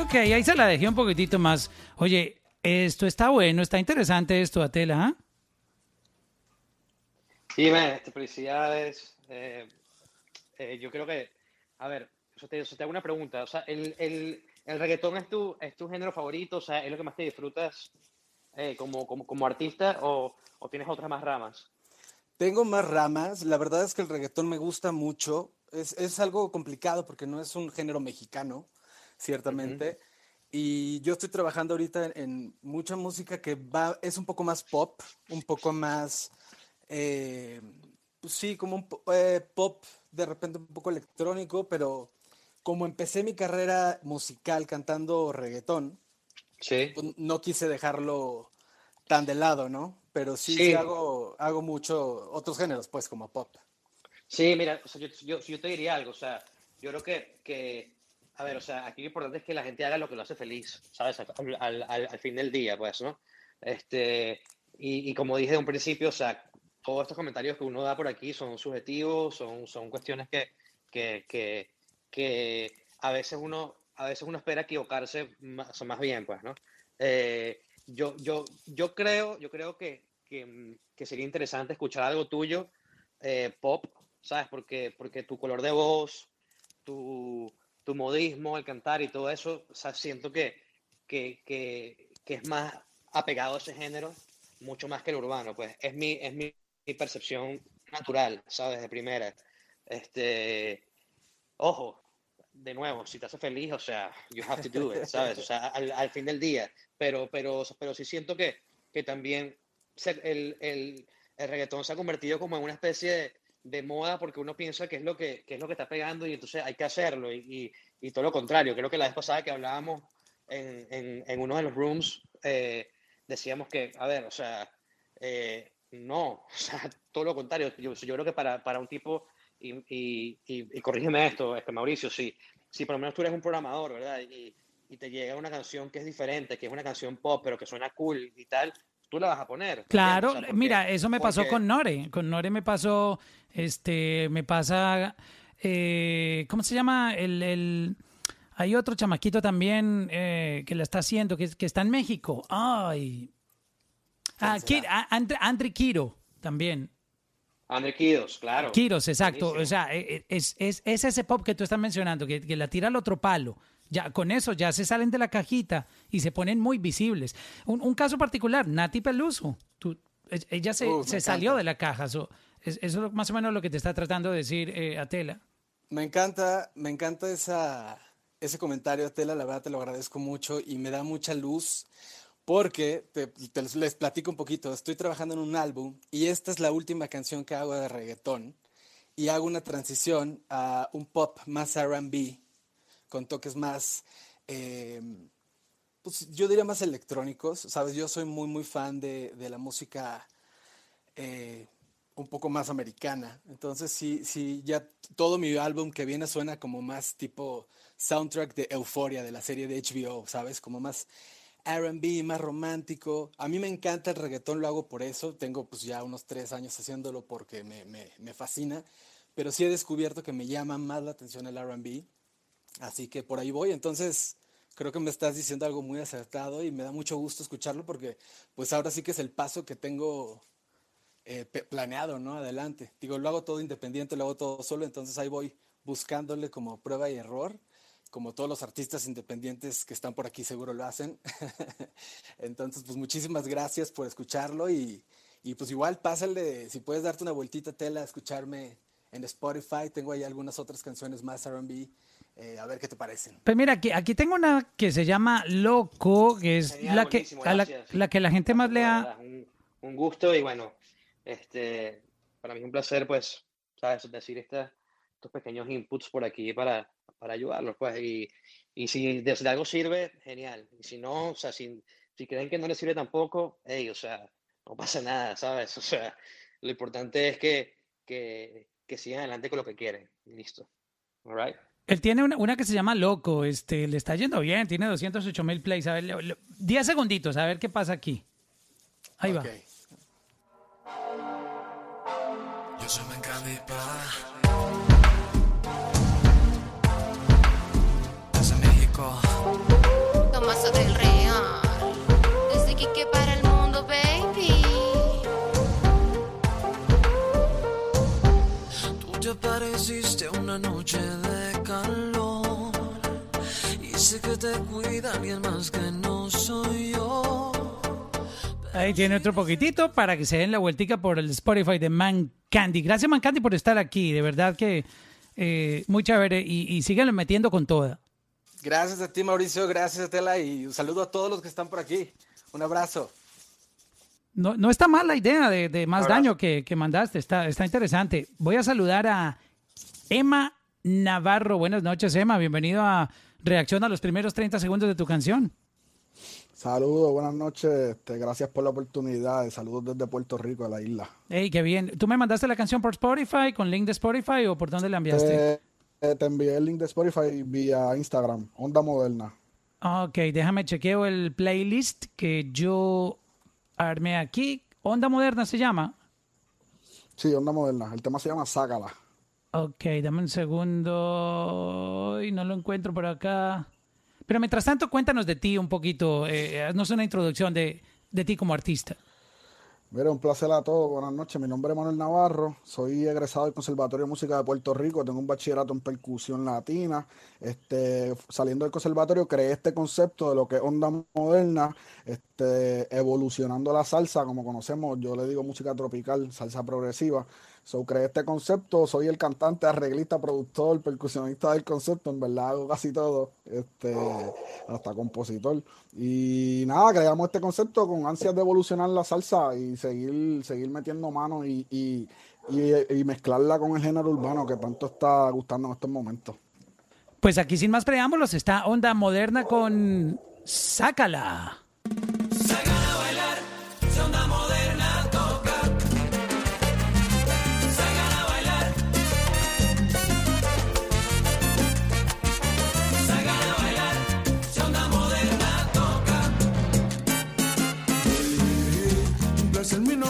Ok, ok, ahí se la dejé un poquitito más. Oye, esto está bueno, está interesante esto, Atela, ¿ah? Sí, man, este, felicidades. eh, eh, yo creo que, a ver, eso te, eso te hago una pregunta. O sea, el, el, el reggaetón es tu, es tu género favorito, o sea, es lo que más te disfrutas eh, como, como, como artista o, o tienes otras más ramas. Tengo más ramas. La verdad es que el reggaetón me gusta mucho. Es, es algo complicado porque no es un género mexicano, ciertamente. Y yo estoy trabajando ahorita en, en mucha música que va, es un poco más pop, un poco más, eh, pues sí, como un eh, pop, de repente un poco electrónico, pero como empecé mi carrera musical cantando reggaetón, Sí. pues no quise dejarlo tan de lado, ¿no? Pero sí, Sí. sí hago, hago mucho otros géneros, pues, como pop. Sí, mira, o sea, yo, yo, yo te diría algo, o sea, yo creo que, que, a ver, o sea, aquí lo importante es que la gente haga lo que lo hace feliz, ¿sabes? Al, al- al- fin del día, pues, ¿no? Este, y, y como dije de un principio, o sea, todos estos comentarios que uno da por aquí son subjetivos, son, son cuestiones que, que, que, que a veces uno, a veces uno espera equivocarse más, más bien, pues, ¿no? Eh, yo, yo, yo creo, yo creo que, que, que sería interesante escuchar algo tuyo, eh, pop, ¿sabes? Porque, porque tu color de voz, tu, tu modismo, el cantar y todo eso, o sea, siento que, que, que, que es más apegado a ese género, mucho más que el urbano, pues es mi, es mi, mi percepción natural, ¿sabes? De primera. Este, ojo, de nuevo, si te hace feliz, o sea, you have to do it, ¿sabes? O sea, al, al fin del día, pero, pero, pero sí siento que, que también el, el, el reggaetón se ha convertido como en una especie de, de moda porque uno piensa que es lo que, que es lo que está pegando y entonces hay que hacerlo y, y, todo lo contrario. Creo que la vez pasada que hablábamos en, en, uno de los rooms eh, decíamos que, a ver, o sea, eh, no, o sea, todo lo contrario. Yo, yo creo que para, para un tipo, y, y corrígeme esto, este Mauricio, si, si por lo menos tú eres un programador, ¿verdad? Y, y te llega una canción que es diferente, que es una canción pop, pero que suena cool y tal, tú la vas a poner. Claro, mira, eso me pasó porque- con Nore. Con Nore me pasó, este, me pasa, eh, ¿cómo se llama? El, el- hay otro chamaquito también eh, que la está haciendo, que, que está en México. Ay. Ah, Ki- ah, Andre, Andre Kiro también. Andre Kidos, claro. Kiros, exacto. Buenísimo. O sea, e- e- es, es, es ese pop que tú estás mencionando, que, que la tira al otro palo. Ya, con eso ya se salen de la cajita y se ponen muy visibles. Un, un caso particular, Nati Peluso. Tú, ella se, Uf, se salió de la caja. so, es- eso es más o menos lo que te está tratando de decir eh, Atela. Me encanta, me encanta esa, ese comentario, Tela, la verdad te lo agradezco mucho y me da mucha luz porque te, te- les platico un poquito. Estoy trabajando en un álbum y esta es la última canción que hago de reggaetón y hago una transición a un pop más R&B con toques más, eh, pues yo diría más electrónicos, ¿sabes? Yo soy muy, muy fan de, de la música eh, un poco más americana. Entonces, sí, sí, ya todo mi álbum que viene suena como más tipo soundtrack de Euphoria, de la serie de HBO, ¿sabes? Como más R&B, más romántico. A mí me encanta el reggaetón, lo hago por eso. Tengo pues ya unos tres años haciéndolo porque me, me, me fascina. Pero sí he descubierto que me llama más la atención el R&B. Así que por ahí voy. Entonces, creo que me estás diciendo algo muy acertado y me da mucho gusto escucharlo porque pues ahora sí que es el paso que tengo eh, planeado, ¿no? Adelante. Digo, lo hago todo independiente, lo hago todo solo, entonces ahí voy buscándole como prueba y error, como todos los artistas independientes que están por aquí seguro lo hacen. entonces, pues muchísimas gracias por escucharlo y, y pues igual pásale, si puedes darte una vueltita, Tela, escucharme en Spotify, tengo ahí algunas otras canciones más R&B, eh, a ver qué te parecen. Pues mira, aquí, aquí tengo una que se llama Loco, que es Genial, la, que, a la, la que la gente más le ha... Un, un gusto y bueno, este, para mí es un placer, pues, sabes, decir esta- estos pequeños inputs por aquí para, para ayudarlos, pues, y, y si de, de algo sirve, genial. Y si no, o sea, si, si creen que no les sirve tampoco, hey, o sea, no pasa nada, ¿sabes? O sea, lo importante es que, que, que sigan adelante con lo que quieren. y Listo. All right. Él tiene una, una que se llama Loco, este, le está yendo bien, tiene 208 mil plays. A ver, le- 10 segunditos, a ver qué pasa aquí. Ahí va. Yo soy te pareciste una noche de calor. Y sé que te cuida alguien más que no soy yo. Ahí tiene otro poquitito para que se den la vueltica por el Spotify de Man Candy. Gracias, Man Candy, por estar aquí. De verdad que eh, muy chévere y, y síganlo metiendo con toda. Gracias a ti, Mauricio, gracias a Tela y un saludo a todos los que están por aquí. Un abrazo. No, no está mal la idea de, de más daño que, que mandaste, está, está interesante. Voy a saludar a Emma Navarro. Buenas noches, Emma. Bienvenido a Reacción a los primeros 30 segundos de tu canción. Saludos, buenas noches. Este, gracias por la oportunidad. Saludos desde Puerto Rico, a la isla. Hey, qué bien. ¿Tú me mandaste la canción por Spotify, con link de Spotify o por dónde la enviaste? Te, eh, te envié el link de Spotify vía Instagram, Onda Moderna. Ok, déjame chequeo el playlist que yo armé aquí. Onda Moderna se llama. Sí, Onda Moderna. El tema se llama Sácala. Ok, dame un segundo. Y no lo encuentro por acá. Pero mientras tanto, cuéntanos de ti un poquito. Eh, haznos una introducción de, de ti como artista. Mira, un placer a todos. Buenas noches. Mi nombre es Manuel Navarro. Soy egresado del Conservatorio de Música de Puerto Rico. Tengo un bachillerato en percusión latina. Este, saliendo del conservatorio, creé este concepto de lo que es onda moderna, este, evolucionando la salsa, como conocemos. Yo le digo música tropical, salsa progresiva. So, creé este concepto, soy el cantante, arreglista, productor, percusionista del concepto, en verdad hago casi todo, este, hasta compositor. Y nada, creamos este concepto con ansias de evolucionar la salsa y seguir, seguir metiendo mano y, y, y- y mezclarla con el género urbano que tanto está gustando en estos momentos. Pues aquí sin más preámbulos está Onda Moderna con Sácala.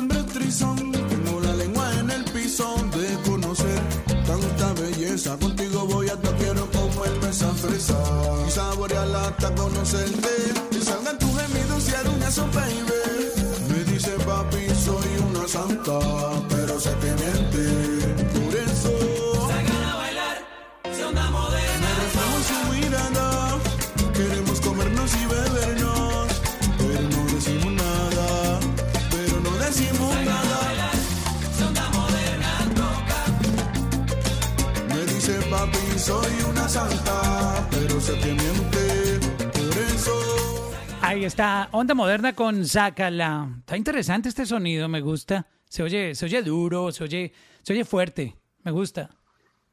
Nombre es Trison. Tengo la lengua en el piso de conocer tanta belleza. Contigo voy a quiero como esa fresa. Y saborearla hasta conocerte. Que salgan tus gemidos y aruñas, baby. Me dice papi, soy una santa. Pero se te miente. Soy una santa, pero se te miente, por eso. Ahí está, Onda Moderna con Sácala. Está interesante este sonido, me gusta. Se oye, se oye duro, se oye, se oye fuerte, me gusta.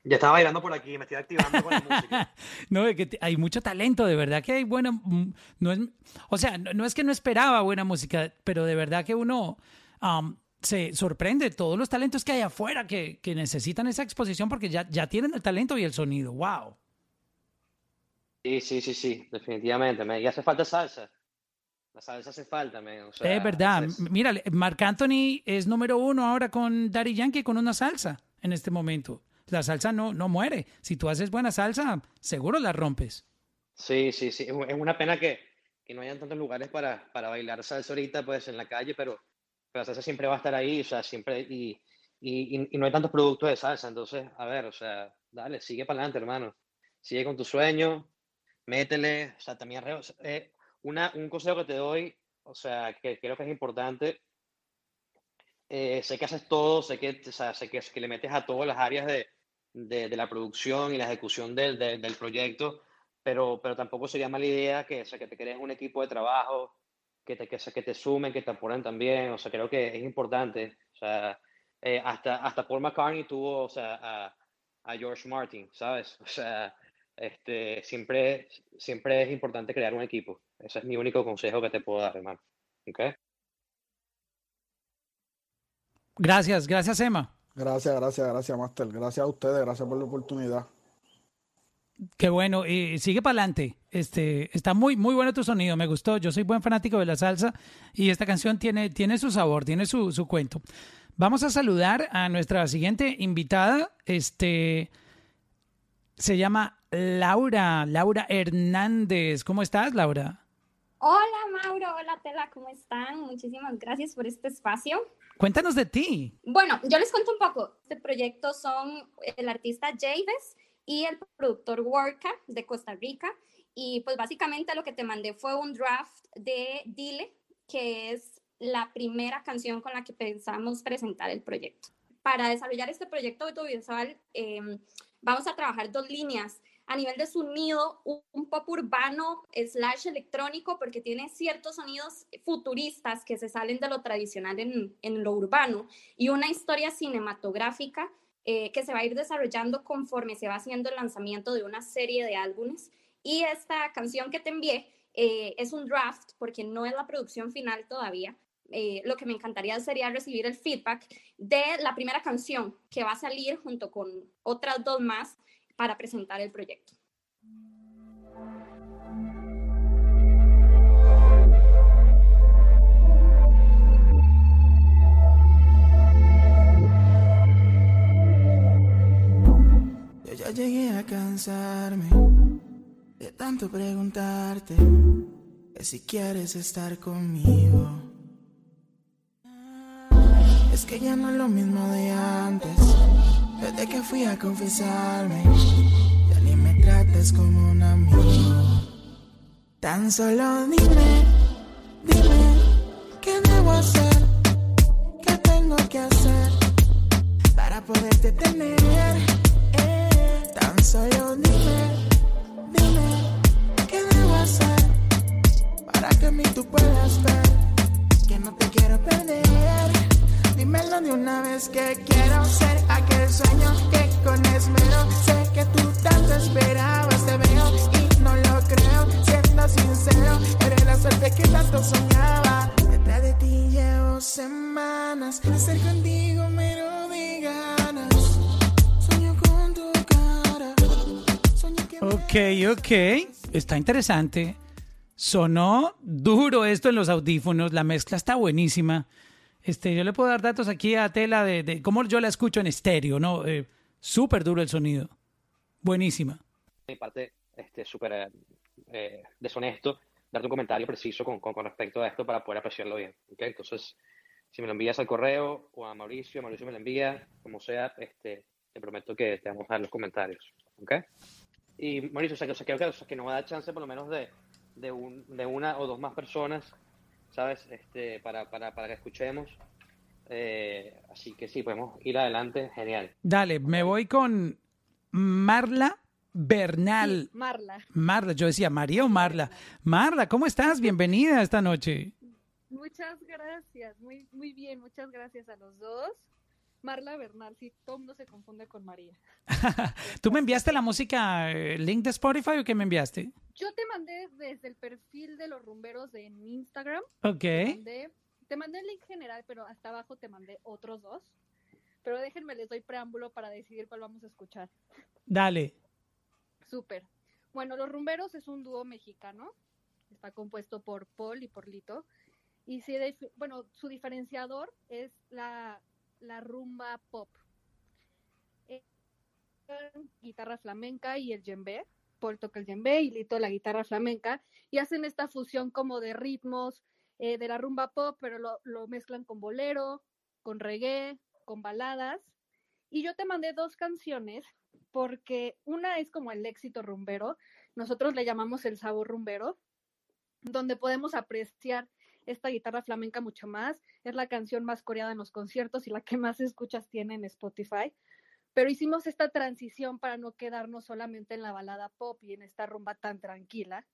Ya estaba bailando por aquí, me estoy activando con la música. No, es que hay mucho talento, de verdad que hay buena, mm, no es, o sea, no, no es que no esperaba buena música, pero de verdad que uno am, se sorprende todos los talentos que hay afuera que, que necesitan esa exposición porque ya, ya tienen el talento y el sonido. Wow. Sí, sí, sí, sí, definitivamente. Me, y hace falta salsa. La salsa hace falta, man. O sea, es verdad. es- Mira, Marc Anthony es número uno ahora con Daddy Yankee con una salsa en este momento. La salsa no, no muere. Si tú haces buena salsa, seguro la rompes. Sí, sí, sí. Es una pena que, que no hayan tantos lugares para, para bailar salsa ahorita, pues, en la calle, pero la salsa siempre va a estar ahí, o sea, siempre, y, y, y- no hay tantos productos de salsa, entonces, a ver, o sea, dale, sigue para adelante, hermano. Sigue con tu sueño, métele, o sea, también, o sea, eh, una, un consejo que te doy, o sea, que creo que es importante, eh, sé que haces todo, sé que, o sea, sé que, que le metes a todas las áreas de, de, de la producción y la ejecución del, del, del proyecto, pero, pero tampoco sería mala idea que, o sea, que te crees un equipo de trabajo, que te, que, se- que te sumen, que te apoyen también, o sea, creo que es importante, o sea, eh, hasta, hasta Paul McCartney tuvo, o sea, a, a George Martin, ¿sabes? O sea, este, siempre, siempre es importante crear un equipo, ese es mi único consejo que te puedo dar, hermano, ¿ok? Gracias, gracias Emma. Gracias, gracias, gracias, Master. Gracias a ustedes, gracias por la oportunidad. Qué bueno, y sigue para adelante. Este, está muy, muy bueno tu sonido, me gustó. Yo soy buen fanático de la salsa y esta canción tiene, tiene su sabor, tiene su, su cuento. Vamos a saludar a nuestra siguiente invitada. Este se llama Laura, Laura Hernández. ¿Cómo estás, Laura? Hola Mauro, hola Tela, ¿cómo están? Muchísimas gracias por este espacio. Cuéntanos de ti. Bueno, yo les cuento un poco. Este proyecto son el artista Javes y el productor Worka de Costa Rica. Y pues básicamente lo que te mandé fue un draft de Dile, que es la primera canción con la que pensamos presentar el proyecto. Para desarrollar este proyecto audiovisual eh, vamos a trabajar dos líneas. A nivel de sonido, un, pop urbano slash electrónico, porque tiene ciertos sonidos futuristas que se salen de lo tradicional en, en lo urbano, y una historia cinematográfica eh, que se va a ir desarrollando conforme se va haciendo el lanzamiento de una serie de álbumes. Y esta canción que te envié eh, es un draft, porque no es la producción final todavía. Eh, lo que me encantaría sería recibir el feedback de la primera canción que va a salir junto con otras dos más para presentar el proyecto. Ya llegué a cansarme de tanto preguntarte que si quieres estar conmigo. Es que ya no es lo mismo de antes, desde que fui a confesarme. Ya ni me tratas como un amigo. Tan solo dime, dime, ¿qué debo hacer? ¿Qué tengo que hacer para quererte tener. Solo dime, dime, ¿qué debo hacer para que a mí tú puedas ver que no te quiero perder? Dímelo de una vez que quiero ser aquel sueño que con esmero sé que tú tanto esperabas. Te veo y no lo creo, siendo sincero, eres la suerte que tanto soñaba. Detrás de ti llevo semanas de contigo, pero Ok, ok. Está interesante. Sonó duro esto en los audífonos. La mezcla está buenísima. Este, yo le puedo dar datos aquí a Tela de, de cómo yo la escucho en estéreo, ¿no? Eh, Súper duro el sonido. Buenísima. mi parte este, súper eh, deshonesto darte un comentario preciso con, con, con respecto a esto para poder apreciarlo bien. ¿ok? Entonces, si me lo envías al correo o a Mauricio, Mauricio me lo envía, como sea, este, te prometo que te vamos a dar los comentarios. ¿ok? Y Mauricio, o sea, que, o sea, creo que, o sea, que nos va a dar chance por lo menos de, de, un, de una o dos más personas, ¿sabes? Este, para, para, para que escuchemos. Eh, así que sí, podemos ir adelante. Genial. Dale, me voy con Marla Bernal. Marla. Marla, yo decía María o Marla. Marla, ¿cómo estás? Bienvenida esta noche. Muchas gracias, muy, muy bien, muchas gracias a los dos. Marla Bernal, sí, todo mundo se confunde con María. ¿Tú me enviaste la música, eh, link de Spotify o qué me enviaste? Yo te mandé desde el perfil de los rumberos en Instagram. Ok. Te mandé, te mandé el link general, pero hasta abajo te mandé otros dos. Pero déjenme, les doy preámbulo para decidir cuál vamos a escuchar. Dale. Súper. Bueno, Los Rumberos es un dúo mexicano. Está compuesto por Paul y por Lito. Y de- bueno, su diferenciador es la, la rumba pop. Eh, guitarra flamenca y el djembe. Paul toca el djembe y Lito la guitarra flamenca. Y hacen esta fusión como de ritmos eh, de la rumba pop, pero lo, lo mezclan con bolero, con reggae, con baladas. Y yo te mandé dos canciones porque una es como el éxito rumbero, nosotros le llamamos el sabor rumbero, donde podemos apreciar esta guitarra flamenca mucho más. Es la canción más coreada en los conciertos y la que más escuchas tiene en Spotify. Pero hicimos esta transición para no quedarnos solamente en la balada pop y en esta rumba tan tranquila.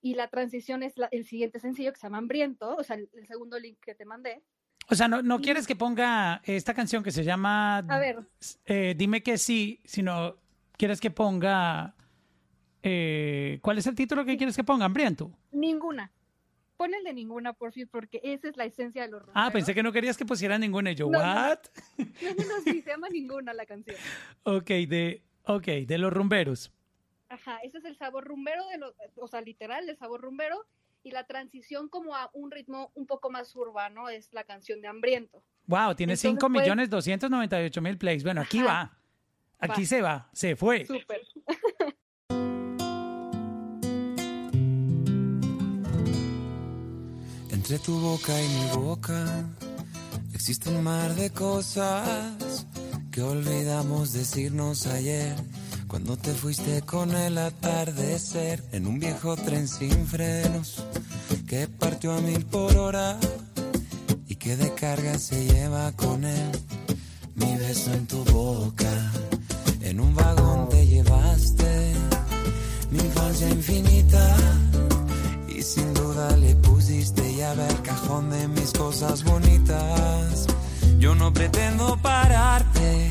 Y la transición es la- el siguiente sencillo que se llama Hambriento, o sea, el, el segundo link que te mandé. O sea, no, no quieres que ponga esta canción que se llama A ver, eh, Dime que sí, sino quieres que ponga... eh, ¿Cuál es el título que quieres que ponga? Hambriento. ninguna. Pon el de ninguna, por fin, porque esa es la esencia de los Ah, rumberos. pensé que no querías que pusiera ninguna. Y yo, No. ¿what? No, no, no, sí, se llama ninguna la canción. Ok, de, ok, de los rumberos. Ajá, ese es el sabor rumbero, de lo, o sea, literal, el sabor rumbero. Y la transición como a un ritmo un poco más urbano es la canción de Hambriento. Wow, tiene Entonces, 5 pues- millones 298 mil plays. Bueno, aquí va. Aquí Va. se va. Se fue. Súper. Entre tu boca y mi boca existe un mar de cosas que olvidamos decirnos ayer. Cuando te fuiste con el atardecer en un viejo tren sin frenos que partió a mil por hora y que de carga se lleva con él mi beso en tu boca. En un vagón te llevaste mi infancia infinita sin duda le pusiste llave al cajón de mis cosas bonitas. Yo no pretendo pararte,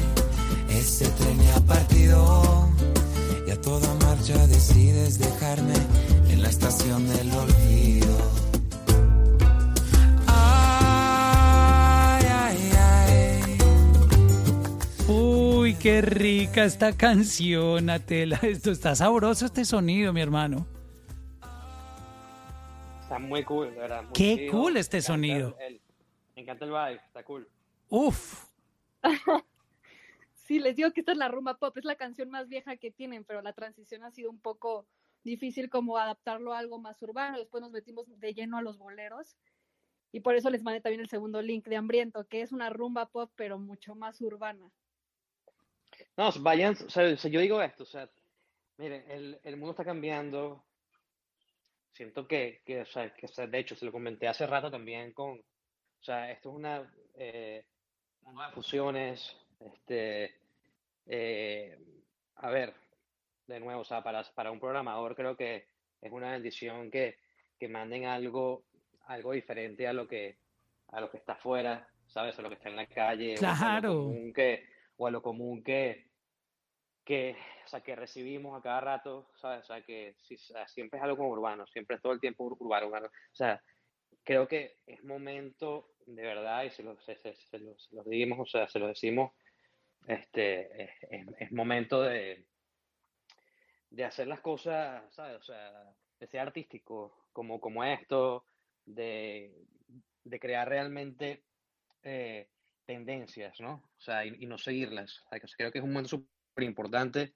ese tren ya ha partido. Y a toda marcha decides dejarme en la estación del olvido. Uy, qué rica esta canción, Atela. Esto está sabroso este sonido, mi hermano. Está muy cool, de verdad. muy Qué chido. cool este Me sonido. el- el- me encanta el vibe, está cool. Uf. Sí, les digo que esta es la rumba pop, es la canción más vieja que tienen, pero la transición ha sido un poco difícil como adaptarlo a algo más urbano. Después nos metimos de lleno a los boleros y por eso les mandé también el segundo link de Hambriento, que es una rumba pop, pero mucho más urbana. No, vayan, o sea, o sea, yo digo esto, o sea, miren, el, el mundo está cambiando. Siento que, que, o sea, que, o de hecho, se lo comenté hace rato también con, o sea, esto es una, eh, una nueva fusiones, Este, eh, a ver, de nuevo, o sea, para, para un programador creo que es una bendición que, que manden algo, algo diferente a lo que, a lo que está afuera, ¿sabes? A lo que está en la calle, o a lo Claro. común que, o a lo común que, que, o sea, que recibimos a cada rato, ¿sabes? O sea, que sea, siempre es algo como urbano, siempre es todo el tiempo ur- urbano, urbano. O sea, creo que es momento, de verdad, y se lo, se, se- se lo- lo dimos, o sea, se lo decimos, este, es, es- es momento de, de hacer las cosas, ¿sabes? O sea, de ser artístico, como, como esto, de, de crear realmente eh, tendencias, ¿no? O sea, y, y no seguirlas. O sea, creo que es un momento importante.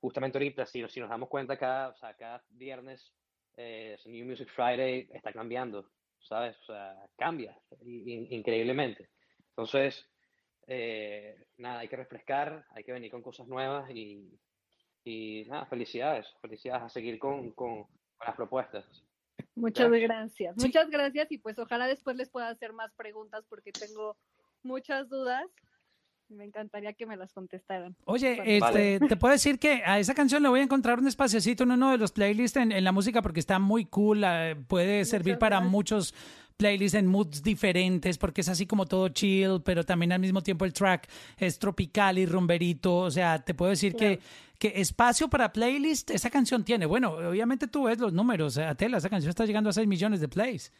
Justamente ahorita, si, si nos damos cuenta, cada, o sea, cada viernes, eh, New Music Friday está cambiando, ¿sabes? O sea, cambia in- increíblemente. Entonces, eh, nada, hay que refrescar, hay que venir con cosas nuevas y, y nada, felicidades, felicidades a seguir con, con, con las propuestas. Muchas ¿Ya? gracias. Muchas gracias y pues ojalá después les pueda hacer más preguntas porque tengo muchas dudas. Me encantaría que me las contestaran. Oye, este, te puedo decir que a esa canción le voy a encontrar un espaciocito en uno de los playlists en, en la música porque está muy cool, eh, puede servir para gracias. muchos playlists en moods diferentes porque es así como todo chill, pero también al mismo tiempo el track es tropical y rumberito, o sea, te puedo decir que, que espacio para playlist esa canción tiene. Bueno, obviamente tú ves los números, eh, Atela, esa canción está llegando a 6 millones de plays.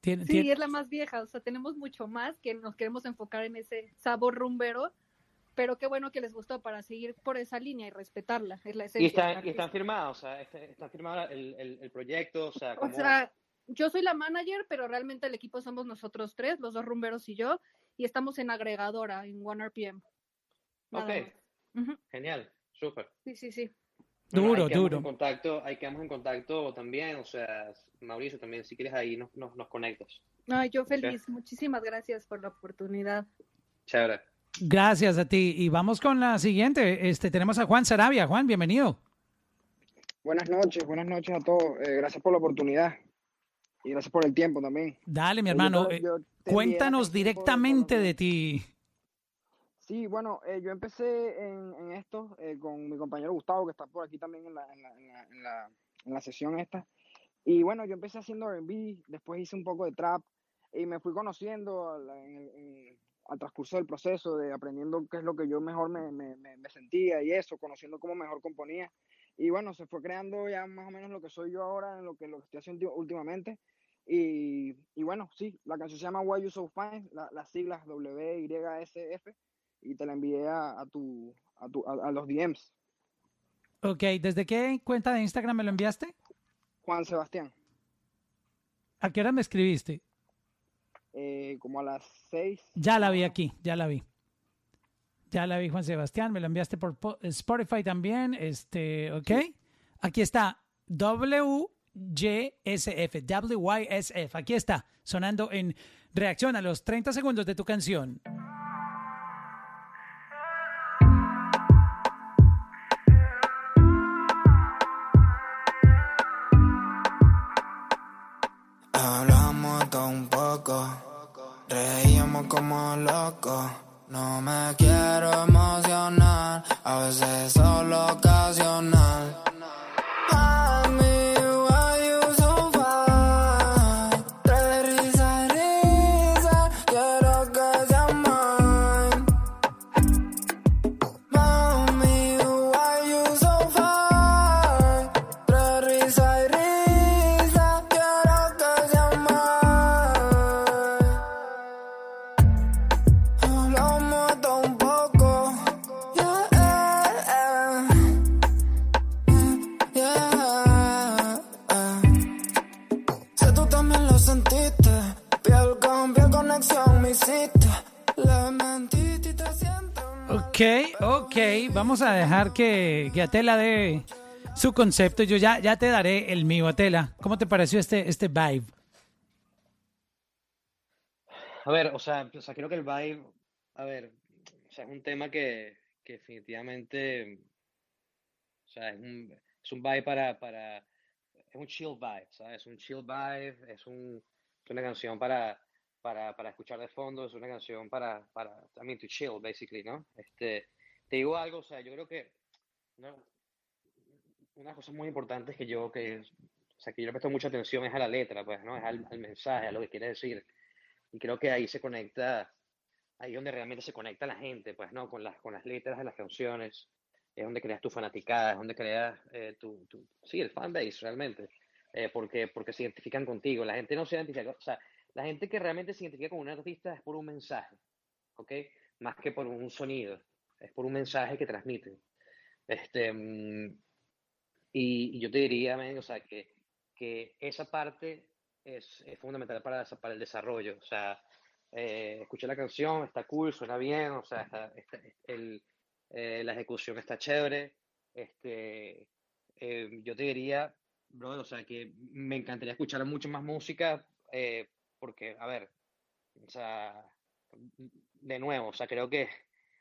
Tiene, Sí, tiene- es la más vieja, o sea, tenemos mucho más que nos queremos enfocar en ese sabor rumbero, pero qué bueno que les gustó para seguir por esa línea y respetarla, es la esencia. Y del están, y están firmados, o sea, están firmados el, el, el proyecto, o sea, O sea, yo soy la manager, pero realmente el equipo somos nosotros tres, los dos rumberos y yo, y estamos en agregadora, en OneRPM. Nada Ok, más. Ujú, genial, súper. Sí, sí, sí. Bueno, Duro, ahí duro. En contacto, ahí quedamos en contacto también, o sea, Mauricio también, si quieres ahí nos, nos, nos conectas. Ay, yo feliz. Muchísimas gracias por la oportunidad. Chévere. Gracias a ti. Y vamos con la siguiente. Este, tenemos a Juan Sarabia. Juan, bienvenido. Buenas noches, buenas noches a todos. Eh, gracias por la oportunidad y gracias por el tiempo también. Dale, mi yo hermano. eh, yo cuéntanos directamente de ti. Sí, bueno, eh, yo empecé en, esto eh, con mi compañero Gustavo, que está por aquí también en la, en la, en la, sesión esta. Y bueno, yo empecé haciendo R&B, después hice un poco de trap y me fui conociendo al, al transcurso del proceso, de aprendiendo qué es lo que yo mejor me, me, me- me sentía y eso, conociendo cómo mejor componía. Y bueno, se fue creando ya más o menos lo que soy yo ahora, en lo que, lo que estoy haciendo últimamente. Y, y bueno, sí, la canción se llama Why You So Fine, la- las siglas WYSF, y te la envié a, a tu, a, tu, a, a los DMs. Ok, ¿desde qué cuenta de Instagram me lo enviaste? Juan Sebastián, ¿A qué hora me escribiste? eh, como a las seis. Ya la vi aquí, ya la vi. Ya la vi, Juan Sebastián. Me lo enviaste por po- Spotify también. Este, ok. Aquí está. WYSF. WYSF. Aquí está. Sonando en reacción a los 30 segundos de tu canción. Poco, reíamos como locos. No me quiero emocionar, a veces ok. Vamos a dejar que, que Atela dé su concepto. Yo ya, ya te daré el mío, Atela. ¿Cómo te pareció este, este vibe? A ver, o sea, o sea, creo que el vibe, a ver, o sea, es un tema que, que definitivamente, o sea, es un, es un vibe para, para, es un chill vibe, ¿sabes? Un chill vibe, es un, es una canción para, para, para escuchar de fondo, es una canción para, para, I mean, to chill, basically, ¿no? Este, te digo algo, o sea, yo creo que una, una cosa muy importante es que yo, que, o sea, que yo le presto mucha atención es a la letra, pues, ¿no? Es al, al mensaje, a lo que quiere decir. Y creo que ahí se conecta, ahí donde realmente se conecta la gente, pues, ¿no? Con las, con las letras de las canciones, es donde creas tu fanaticada, es donde creas eh, tu, tu, sí, el fanbase realmente, eh, porque, porque se identifican contigo. La gente no se identifica, o sea, la gente que realmente se identifica con un artista es por un mensaje, ¿ok? Más que por un sonido, es por un mensaje que transmiten. Este, mm, y, y yo te diría, men, o sea, que, que esa parte es, es fundamental para, para el desarrollo. O sea, eh, escuché la canción, está cool, suena bien, o sea, está- está- el, eh, la ejecución está chévere. Este, eh, yo te diría, bro, o sea, que me encantaría escuchar mucho más música, eh, porque, a ver, o sea, de nuevo, o sea, creo que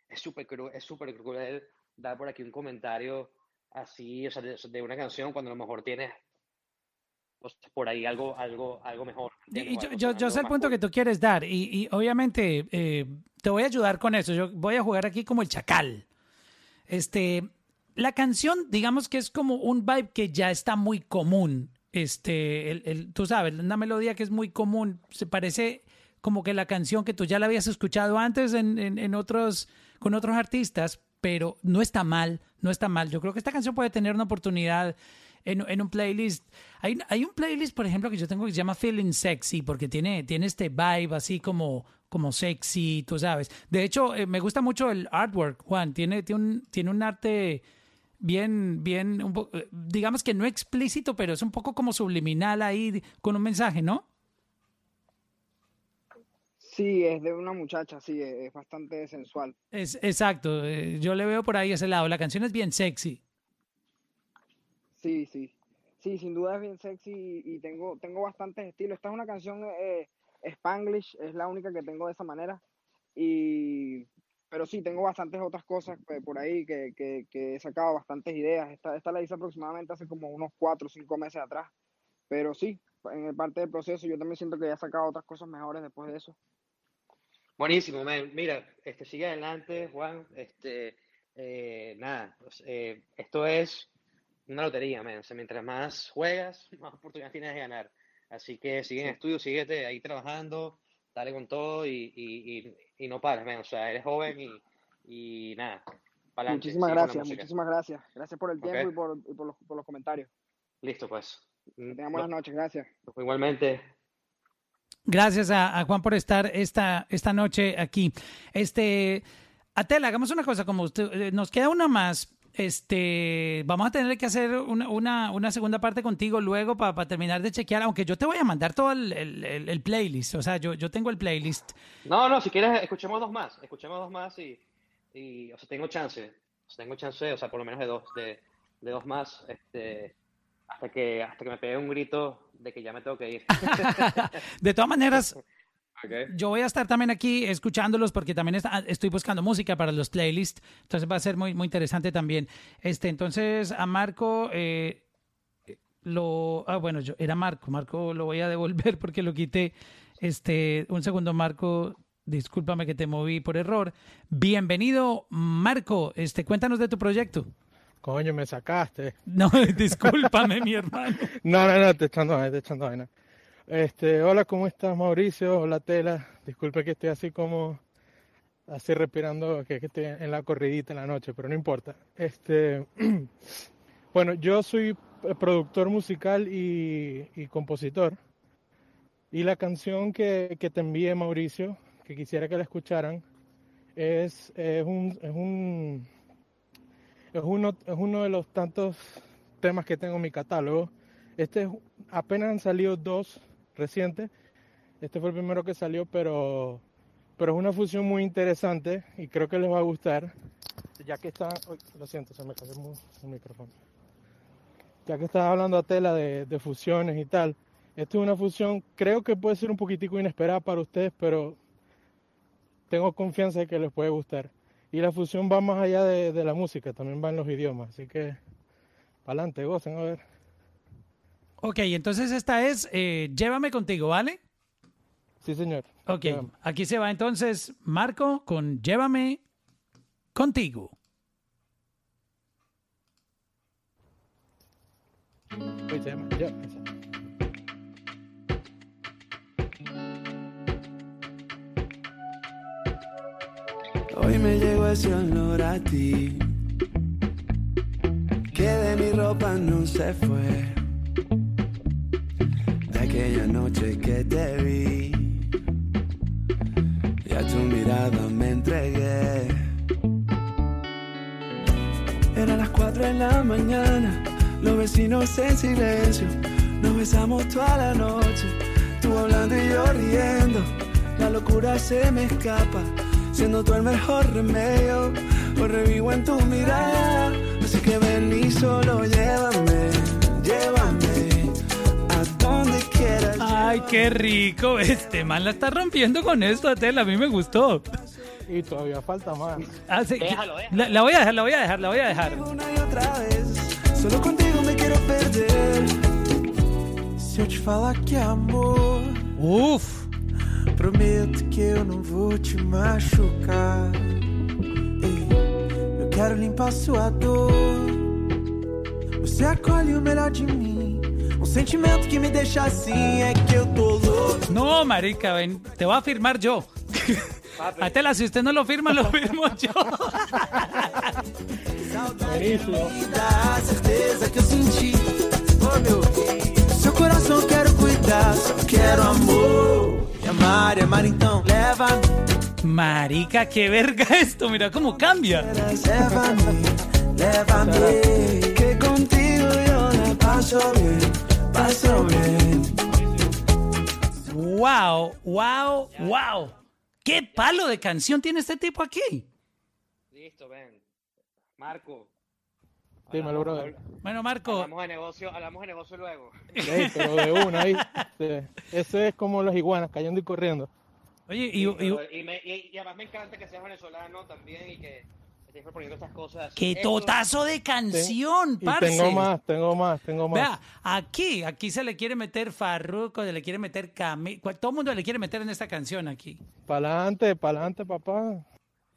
es súper cru- es súper cruel dar por aquí un comentario así, o sea, de, de una canción cuando a lo mejor tienes pues, por ahí algo, algo, algo mejor. Y- yo, algo- yo, yo algo sé el punto cool. que tú quieres dar y, y obviamente eh, te voy a ayudar con eso. Yo voy a jugar aquí como el chacal. Este, la canción, digamos que es como un vibe que ya está muy común. Este, el, el- tú sabes, una melodía que es muy común. Se parece como que la canción que tú ya la habías escuchado antes en, en, otros, con otros artistas, pero no está mal, no está mal. Yo creo que esta canción puede tener una oportunidad en, en un playlist. Hay, hay un playlist, por ejemplo, que yo tengo que se llama Feeling Sexy, porque tiene, tiene este vibe así como, como sexy, tú sabes. De hecho, eh, me gusta mucho el artwork, Juan. Tiene, tiene, un, tiene un arte bien, bien, un eh, digamos que no explícito, pero es un poco como subliminal ahí con un mensaje, ¿no? Sí, es de una muchacha, sí, es es bastante sensual. Es exacto. eh, yo le veo por ahí ese lado. La canción es bien sexy. Sí, sí. Sí, sin duda es bien sexy y, y tengo, tengo bastantes estilos. Esta es una canción eh, Spanglish, es la única que tengo de esa manera. Y, pero sí, tengo bastantes otras cosas eh, por ahí que, que, que he sacado bastantes ideas. Esta, esta la hice aproximadamente hace como unos cuatro o cinco meses atrás. Pero sí, en el parte del proceso yo también siento que ya he sacado otras cosas mejores después de eso. Buenísimo, man. Mira, este, sigue adelante, Juan. Este, eh, nada, pues, eh, esto es una lotería, man. O sea, mientras más juegas, más oportunidades tienes de ganar. Así que sigue en estudio, síguete ahí trabajando, dale con todo y, y, y, y no pares, man. O sea, eres joven y, nada, adelante. Muchísimas gracias, muchísimas gracias. Gracias por el tiempo Ok. y, por, por, los, por los comentarios. Listo, pues. Que tengan buenas noches, gracias. Igualmente. Gracias a, Juan por estar esta, esta noche aquí. Este, Atela, hagamos una cosa, como usted, eh, nos queda una más. Este, vamos a tener que hacer una, una, segunda parte contigo luego para terminar de chequear, aunque yo te voy a mandar todo el, el- el- playlist, o sea, yo, yo tengo el playlist. No, no, si quieres, escuchemos dos más. Escuchemos dos más y, y o sea, tengo chance. Tengo chance, o sea, por lo menos de dos, de, de dos más, este, hasta que, hasta que me pegue un grito de que ya me tengo que ir. De todas maneras, yo voy a estar también aquí escuchándolos porque también está- estoy buscando música para los playlists, entonces va a ser muy, muy interesante también. Este, entonces, a Marco, eh, lo, ah, bueno, yo, era Marco, Marco lo voy a devolver porque lo quité. Este, un segundo, Marco, discúlpame que te moví por error. Bienvenido, Marco, este, cuéntanos de tu proyecto. Coño, me sacaste. No, discúlpame, mi hermano. No, no, no, te echando vaina, te echando vaina. Este, hola, ¿cómo estás, Mauricio? Hola, Tela. Disculpe que estoy así como, así respirando, que, que estoy en la corridita en la noche, pero no importa. Este, bueno, yo soy productor musical y, y compositor. Y la canción que, que te envié, Mauricio, que quisiera que la escucharan, es, es un, es un, es uno, es uno de los tantos temas que tengo en mi catálogo. Este es- apenas han salido dos recientes. Este fue el primero que salió, pero, pero es una fusión muy interesante y creo que les va a gustar. Ya que está, lo siento, se me cayó el micrófono. Ya que estás hablando a tela de, de fusiones y tal, esta es una fusión, creo que puede ser un poquitico inesperada para ustedes, pero tengo confianza de que les puede gustar. Y la fusión va más allá de, de la música, también va en los idiomas, así que para adelante, gocen a ver. Ok, entonces esta es eh, Llévame contigo, ¿vale? Sí, señor. Ok, aquí se va entonces Marco con Llévame contigo. Uy, se llama, ya, esa. Hoy me llegó ese olor a ti, que de mi ropa no se fue. De aquella noche que te vi, y a tu mirada me entregué. Eran las cuatro de la mañana, los vecinos en silencio, nos besamos toda la noche, tú hablando y yo riendo, la locura se me escapa siendo tú el mejor remedio. Hoy revivo en tu mirada, así que ven y solo llévame, llévame a donde quieras. Ay, qué rico. Este man la está rompiendo con esto, Tela. A mí me gustó. Y todavía falta más. Ah, sí. La, la voy a dejar, la voy a dejar, la voy a dejar. Una y otra vez, solo contigo me quiero perder. Se eu te falar que amor, Uf. Prometo que eu não vou te machucar. Ei, eu quero limpar sua dor. Você acolhe o melhor de mim. Um sentimento que me deixa assim é que eu tô louco. No, marica, ven, te voy a firmar yo. A Tela, si usted no lo firma, lo firmo yo. A certeza que eu senti. Oh meu, seu coração eu quero cuidar, só quero amor. E amar, e amar então, leva. Marica, qué verga esto. Mira cómo cambia. Llévame, llévame, que contigo yo la paso bien, paso bien. Wow, wow, wow. ¿Qué palo de canción tiene este tipo aquí? Listo, ven. Marco. Dímelo, brother. Bueno, Marco. Hablamos de negocio, hablamos de negocio luego. Ey, pero de una ahí. Sí. Ese es como las iguanas cayendo y corriendo. Oye, y, Sí, y- pero- y, me- y- y además me encanta que seas venezolano también y que estés proponiendo estas cosas. qué Esto- totazo de canción, Y parce. tengo más, tengo más, tengo más. Vea, aquí, aquí se le quiere meter Farruko, se le quiere meter Camilo, todo el mundo le quiere meter en esta canción aquí. Pa'lante, pa'lante, papá.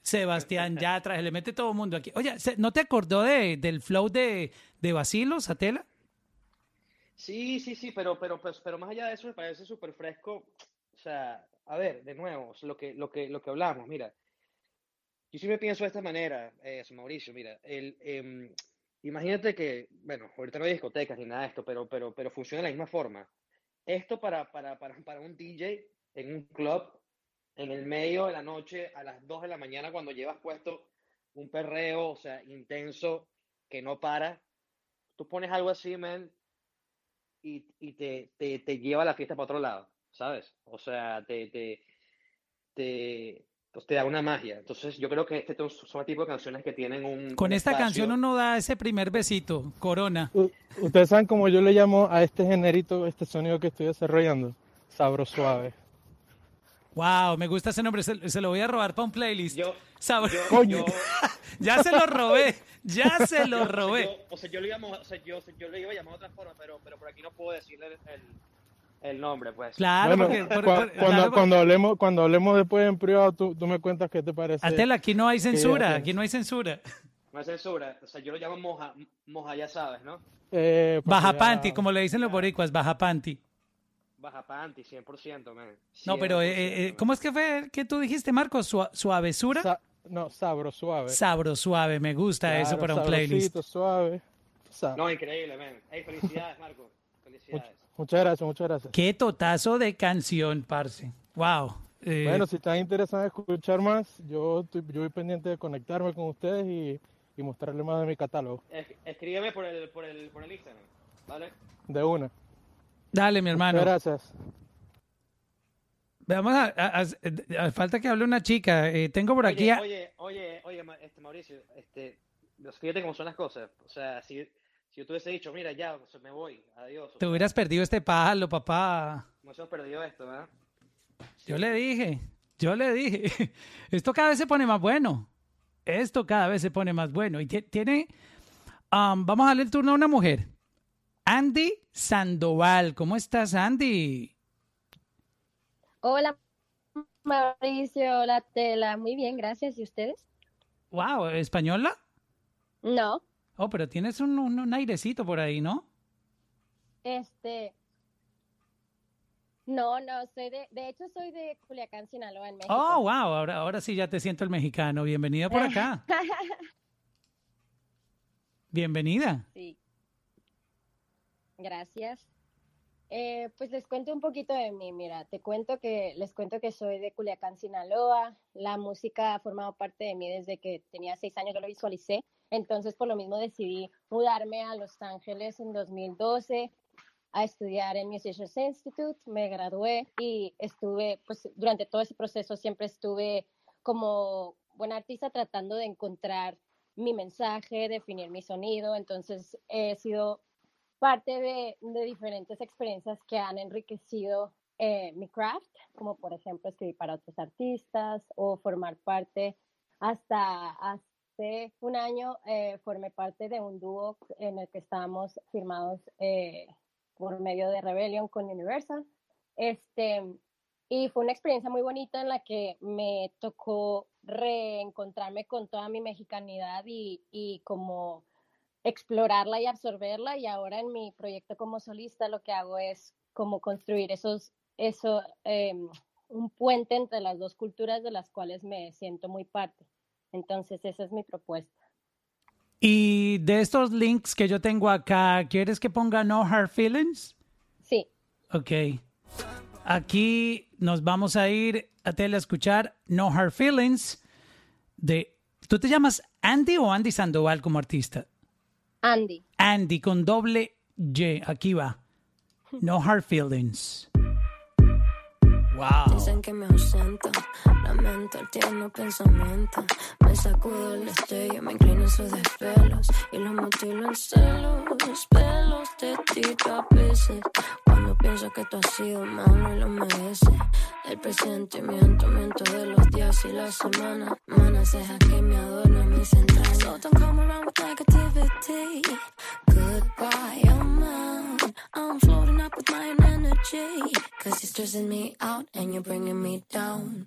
Sebastián Yatra, se le mete todo el mundo aquí. Oye, ¿no te acordó de, del flow de, de Basilo, Satela? Sí, sí, sí, pero, pero, pues, pero más allá de eso me parece súper fresco. O sea, a ver, de nuevo, lo que, lo que, lo que hablamos, mira. Yo siempre pienso de esta manera, eh, Mauricio, mira, el, em, imagínate que, bueno, ahorita no hay discotecas ni nada de esto, pero, pero, pero funciona de la misma forma. Esto para, para, para, para un DJ en un club, en el medio de la noche, a las 2 de la mañana, cuando llevas puesto un perreo, o sea, intenso, que no para, tú pones algo así, man, y, y te, te, te lleva la fiesta para otro lado, ¿sabes? O sea, te, te, te, pues te da una magia. Entonces, yo creo que este son el tipo de canciones que tienen un, Con un esta espacio. canción uno da ese primer besito, Corona. U- Ustedes saben cómo yo le llamo a este generito, este sonido que estoy desarrollando. Sabro suave. Wow, me gusta ese nombre, se, se lo voy a robar para un playlist. Sabor- yo- Coño. ya se lo robé, ya se lo Yo- robé. yo- O sea, yo lo iba a, mo- o sea, yo, yo lo iba a llamar de otra forma, pero, pero por aquí no puedo decirle el, el, el nombre, pues. Claro, Bueno, porque- por- cua- por- cuando, claro, cuando, hablemos, cuando hablemos después en privado, tú, tú me cuentas qué te parece. Atela, aquí no hay censura, aquí no hay censura. No hay censura. O sea, yo lo llamo moja, moja ya sabes, ¿no? Eh, porque Baja ya- panty, como le dicen los boricuas, baja panty. Baja panty, 100%, man. No, pero eh, 100%, eh, man. ¿cómo es que fue que tú dijiste, Marcos? Sua- ¿Suavesura? Sa- no, sabro suave. Sabro suave, me gusta eso Claro, para un playlist. suave. Sa- No, increíble, man. Hey, felicidades, Marco. Felicidades. Muchas gracias, muchas gracias. Qué totazo de canción, parce. Wow. Eh, Bueno, si están interesados en escuchar más, yo estoy, yo voy pendiente de conectarme con ustedes y, y mostrarles más de mi catálogo. Es- escríbeme por el, por, el, por el Instagram, ¿vale? De una. Dale, mi hermano. Muchas gracias. Vamos a, a- a- a- falta que hable una chica. Eh, tengo por aquí Oye, a- oye, oye, oye, este, Mauricio, este, fíjate cómo son las cosas. O sea, si, si yo te hubiese dicho, mira, ya, o sea, me voy, adiós. Te hubieras perdido este palo, papá. Nos hemos perdido esto, ¿verdad? Yo le dije, yo le dije. Esto cada vez se pone más bueno. Esto cada vez se pone más bueno. Y tie- tiene, um, vamos a darle el turno a una mujer. Andy Sandoval. ¿Cómo estás, Andy? Hola, Mauricio, hola Tela. Muy bien, gracias. ¿Y ustedes? Wow, ¿española? No, Oh, pero tienes un, un- un airecito por ahí, ¿no? este. No, no, soy de. De hecho, soy de Culiacán, Sinaloa, en México. Oh, wow, ahora, ahora sí ya te siento el mexicano. Bienvenida por acá. Bienvenida. Sí. Gracias. Eh, pues les cuento un poquito de mí. Mira, te cuento que les cuento que soy de Culiacán, Sinaloa. La música ha formado parte de mí desde que tenía seis años. Yo lo visualicé. Entonces, por lo mismo decidí mudarme a Los Ángeles en 2012 a estudiar en Musicians Institute. Me gradué y estuve, pues, durante todo ese proceso siempre estuve como buena artista tratando de encontrar mi mensaje, definir mi sonido. Entonces, he sido parte de, diferentes experiencias que han enriquecido eh, mi craft, como por ejemplo escribir para otros artistas o formar parte hasta hace un año eh, formé parte de un dúo en el que estábamos firmados eh, por medio de Rebellion con Universal. Este, y fue una experiencia muy bonita en la que me tocó reencontrarme con toda mi mexicanidad y como explorarla y absorberla y ahora en mi proyecto como solista lo que hago es como construir esos, eso, eh, un puente entre las dos culturas de las cuales me siento muy parte. Entonces esa es mi propuesta. Y de estos links que yo tengo acá, ¿quieres que ponga No Hard Feelings? Sí. Ok. Aquí nos vamos a ir a tele a escuchar No Hard Feelings de... ¿Tú te llamas Andy o Andy Sandoval como artista? Andy. Andy con doble Y. Aquí va. No Hard Feelings. Wow. Dicen que me ausenta, lamento el tierno pensamiento. Me sacudo el destello, me inclino en sus desvelos y los mutilo en celos. Pelos de ti a veces. Pienso que tú has sido malo y lo mereces. El presentimiento, miento de los días y las semanas. Manas cejas que me adornan mis entrañas. So don't come around with negativity. Goodbye, oh man. I'm floating up with my energy. Cause you're stressing me out and you're bringing me down.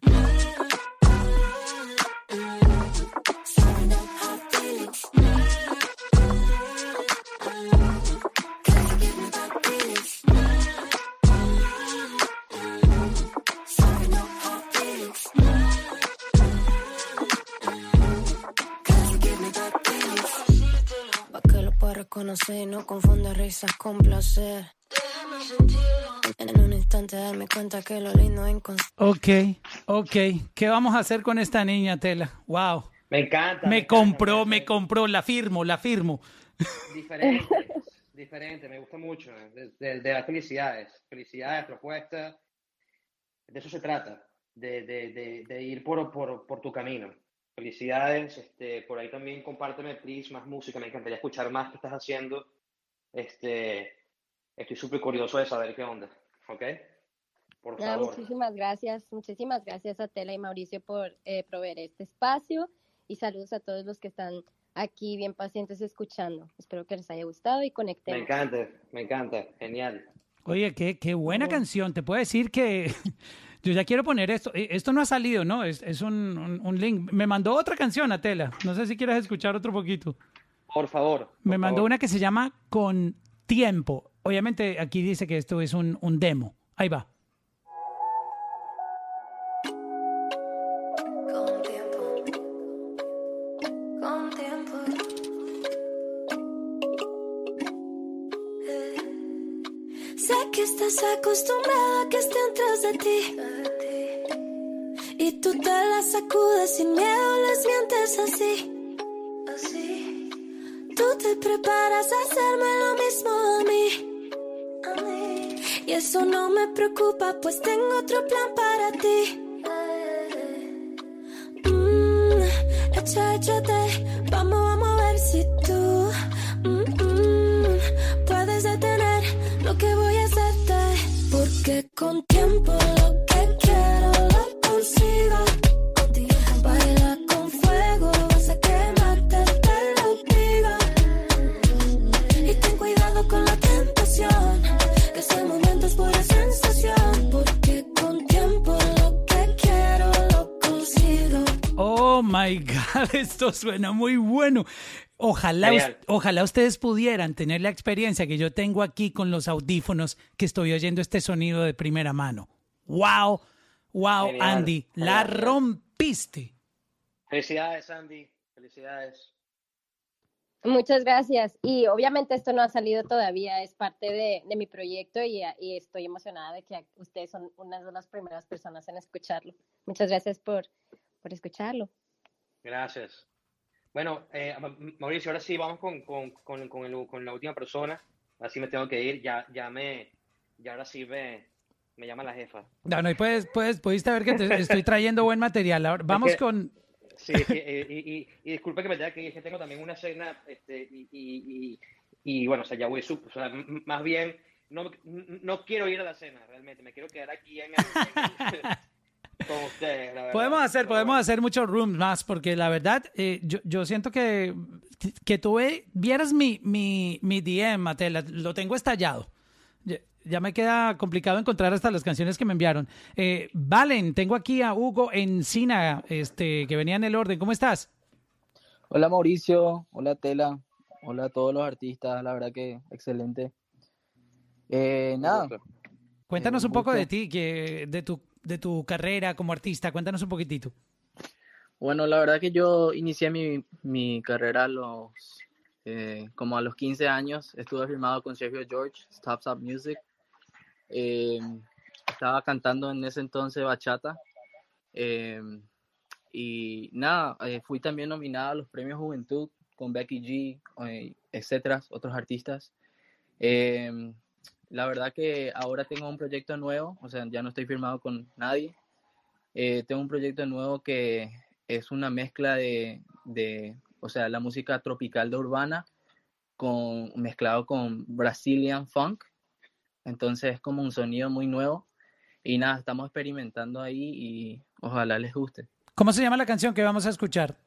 Y no confunda risas con placer. En un instante darme cuenta que lo lindo es inconsciente. Ok, ok. ¿Qué vamos a hacer con esta niña, Tela? Wow. Me encanta. Me compró, me compró, la firmo, la firmo. Diferente, diferente, me gusta mucho. De, de- de las felicidades, felicidades, propuestas. De eso se trata, de, de- de- de ir por, por, por tu camino. Felicidades, este, por ahí también compárteme, please, más música. Me encantaría escuchar más que estás haciendo. Este, estoy súper curioso de saber qué onda, ¿ok? Por favor. muchísimas gracias, muchísimas gracias a Tela y Mauricio por eh, proveer este espacio y saludos a todos los que están aquí bien pacientes escuchando. Espero que les haya gustado y Me conectemos. encanta, me encanta, genial. Oye, qué, qué buena canción. Te puedo decir que yo ya quiero poner esto. Eh, Esto no ha salido, ¿no? Es, es un, un- un link. Me mandó otra canción a Tela. No sé si quieres escuchar otro poquito. Por favor. Me mandó favor. una que se llama Con Tiempo. Obviamente aquí dice que esto es un, un demo. Ahí va. Acostumbrada a que estén tras de ti. Y tú te las sacudes sin miedo, les mientes así. Así. Tú te preparas a hacerme lo mismo a mí. Y eso no me preocupa, pues tengo otro plan para ti. Mm, echa, échate, vamos a esto suena muy bueno. Ojalá, ojalá ustedes pudieran tener la experiencia que yo tengo aquí con los audífonos que estoy oyendo este sonido de primera mano. Wow, wow, Genial, Andy, la rompiste. Felicidades, Andy. Felicidades. Muchas gracias. Y obviamente esto no ha salido todavía, es parte de, de mi proyecto y, y estoy emocionada de que ustedes son una de las primeras personas en escucharlo. Muchas gracias por, por escucharlo. Gracias. Bueno, eh, Ma- Mauricio, ahora sí vamos con, con, con, con el- con la última persona. Así me tengo que ir. Ya, ya me, ya ahora sí me, me llama la jefa. No, no, y puedes, puedes, pudiste ver que te estoy trayendo buen material. Ahora, vamos que- con... Sí, sí, eh, y, y, y disculpe que me tenga que ir, es que tengo también una cena, este, y, y, bueno, o sea, ya voy, o sea, más bien, no, no quiero ir a la cena, realmente, me quiero quedar aquí en el- en el- con ustedes, la verdad. Podemos hacer, podemos hacer muchos rooms más, porque la verdad, eh, yo, yo siento que, que tú ve- vieras mi, mi, mi DM, Matela, lo tengo estallado. Ya, ya me queda complicado encontrar hasta las canciones que me enviaron. Eh, Valen, tengo aquí a Hugo Encina, este, que venía en el orden. ¿Cómo estás? Hola Mauricio, hola Tela, hola a todos los artistas, la verdad que excelente. Eh, nada, Cuéntanos Eh, un poco gusto. de ti, que, de, tu, de tu carrera como artista. Cuéntanos un poquitito. bueno, la verdad que yo inicié mi, mi carrera a los, eh, como a los 15 años, estuve firmado con Sergio George, Stop Stop Music. Eh, estaba cantando en ese entonces bachata. Eh, y nada, eh, fui también nominada a los premios Juventud con Becky G, etcétera, otros artistas. La verdad que ahora tengo un proyecto nuevo, o sea, ya no estoy firmado con nadie. Eh, tengo un proyecto nuevo que es una mezcla de, de, o sea, la música tropical de urbana con, mezclado con Brazilian funk. Entonces es como un sonido muy nuevo. Y nada, estamos experimentando ahí y ojalá les guste. ¿Cómo se llama la canción que vamos a escuchar?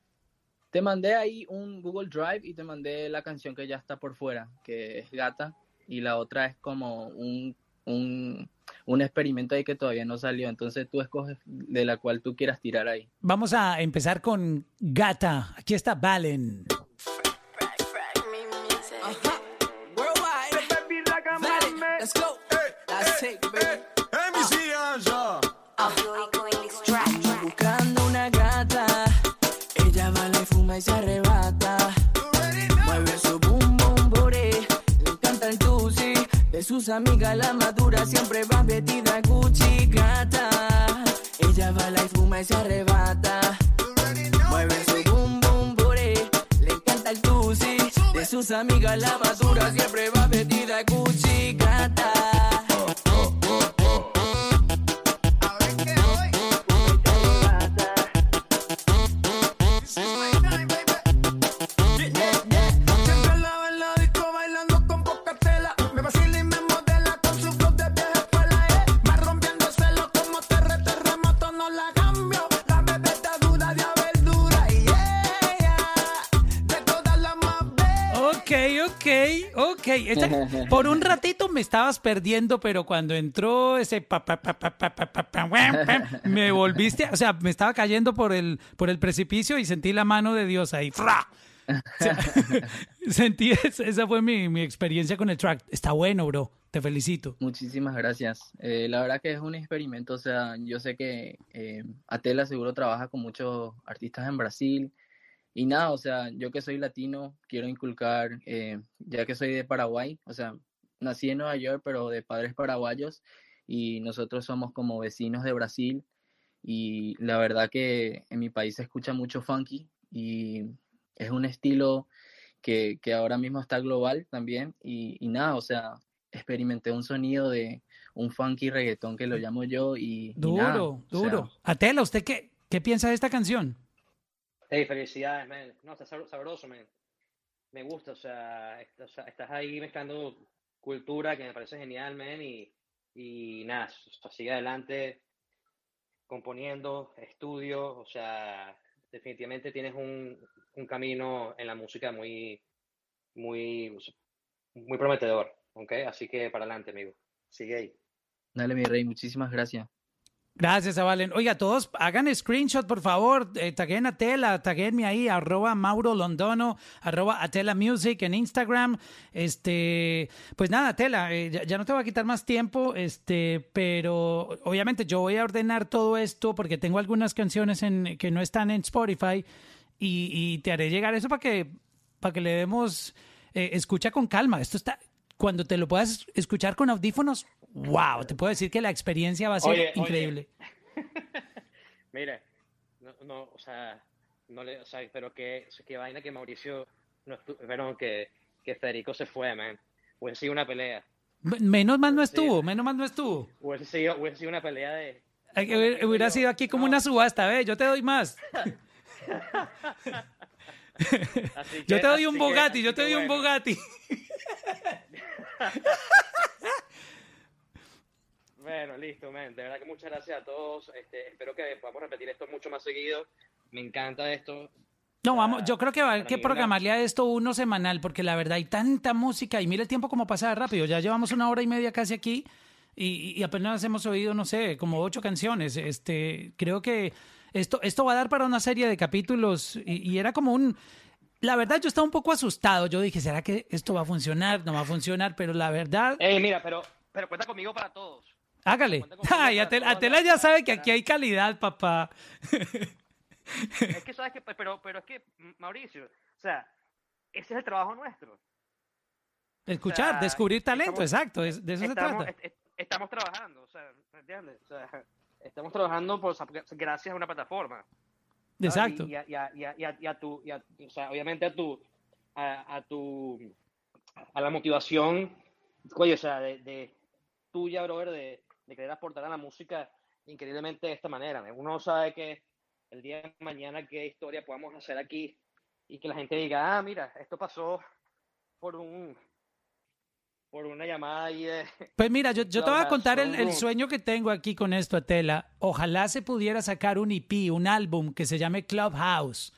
Te mandé ahí un Google Drive y te mandé la canción que ya está por fuera, que es Gata, y la otra es como un, un, un experimento ahí que todavía no salió. Entonces tú escoges de la cual tú quieras tirar ahí. Vamos a empezar con Gata. Aquí está Valen. Worldwide. Vale, let's go. Let's take, baby. Ando buscando una gata. Ella y fuma y se arrebata. Sus amigas la madura siempre va vestida Gucci gata. Ella baila y fuma y se arrebata. Mueve su boom boom booty. Le encanta el tusi. De sus amigas la madura siempre va vestida Gucci gata. por un ratito me estabas perdiendo, pero cuando entró ese pa, pa, pa, me volviste, o sea, me estaba cayendo por el, por el precipicio y sentí la mano de Dios ahí. sentí, esa fue mi, mi, experiencia con el track. Está bueno, bro. Te felicito. Muchísimas gracias. Eh, la verdad que es un experimento. O sea, yo sé que eh, Atela seguro trabaja con muchos artistas en Brasil y nada, o sea, yo que soy latino, quiero inculcar, eh, ya que soy de Paraguay, o sea, nací en Nueva York, pero de padres paraguayos y nosotros somos como vecinos de Brasil y la verdad que en mi país se escucha mucho funky y es un estilo que, que ahora mismo está global también y, y nada, o sea, experimenté un sonido de un funky reggaetón que lo llamo yo y, y Duro, nada, o sea, duro. Atela, ¿usted qué, qué piensa de esta canción? Hey, felicidades, man. No, está sab- sabroso, man. Me gusta, o sea, estás ahí mezclando cultura que me parece genial, man, y, y nada, o sea, sigue adelante componiendo, estudio, o sea, definitivamente tienes un, un camino en la música muy, muy, muy prometedor, ¿ok? Así que para adelante, amigo. Sigue ahí. dale mi rey, muchísimas gracias. Gracias, Valen. Oiga, todos hagan screenshot, por favor. Eh, taguen a Tela, taguenme ahí, arroba Mauro Londono, arroba Atela Music en Instagram. Este, pues nada, Tela, eh, ya, no te voy a quitar más tiempo, este, pero obviamente yo voy a ordenar todo esto porque tengo algunas canciones en, que no están en Spotify y, y te haré llegar eso para que, para que le demos eh, escucha con calma. Esto está, cuando te lo puedas escuchar con audífonos, wow, te puedo decir que la experiencia va a ser Oye, oye. increíble. Mire, no, no, o sea, no le, o sea, pero que, qué vaina que Mauricio, no estu- perdón, que, que Federico se fue, man. Hubiese sido una pelea. Menos mal no estuvo, menos mal no estuvo. Hubiese sido, hubiese sido una pelea de... Que hubiera- Hubiera sido aquí como una subasta, ve, yo te doy más. Así Yo que- te doy un así que- Bugatti, yo te que doy un bueno. Bugatti. Bueno, listo, man. De verdad que muchas gracias a todos. Este, espero que podamos repetir esto mucho más seguido. Me encanta esto. No, vamos, yo creo que va a haber que programarle a esto uno semanal, porque la verdad hay tanta música y mira el tiempo como pasa rápido. Ya llevamos una hora y media casi aquí y, y apenas hemos oído, no sé, como ocho canciones. Este, creo que esto, esto va a dar para una serie de capítulos y, y era como un... La verdad, yo estaba un poco asustado. Yo dije, ¿será que esto va a funcionar? No va a funcionar, pero la verdad, Ey, mira, pero, pero cuenta conmigo para todos. Hágale. Ay, Atela, Atela ya sabe que aquí hay calidad, papá. Es que sabes que, pero, pero es que, Mauricio, o sea, ese es el trabajo nuestro. Escuchar, O sea, descubrir talento, estamos- exacto, es- de eso se estamos, trata. est- est- estamos trabajando, o sea, ¿me entiendes? O sea, estamos trabajando por, gracias a una plataforma. ¿sabes? Exacto. Y, a, y a- y a- y a- y a tu, y a- o sea, obviamente a tu, a, a tu, a la motivación, oye, o sea, de, de tuya, brother, de, de querer aportar a la música increíblemente de esta manera. Uno sabe que el día de mañana qué historia podamos hacer aquí y que la gente diga, ah, mira, esto pasó por un, por una llamada ahí de... Pues mira, yo, yo te voy a contar el, sueño que tengo aquí con esto, Atela. Ojalá se pudiera sacar un EP, un álbum que se llame Clubhouse.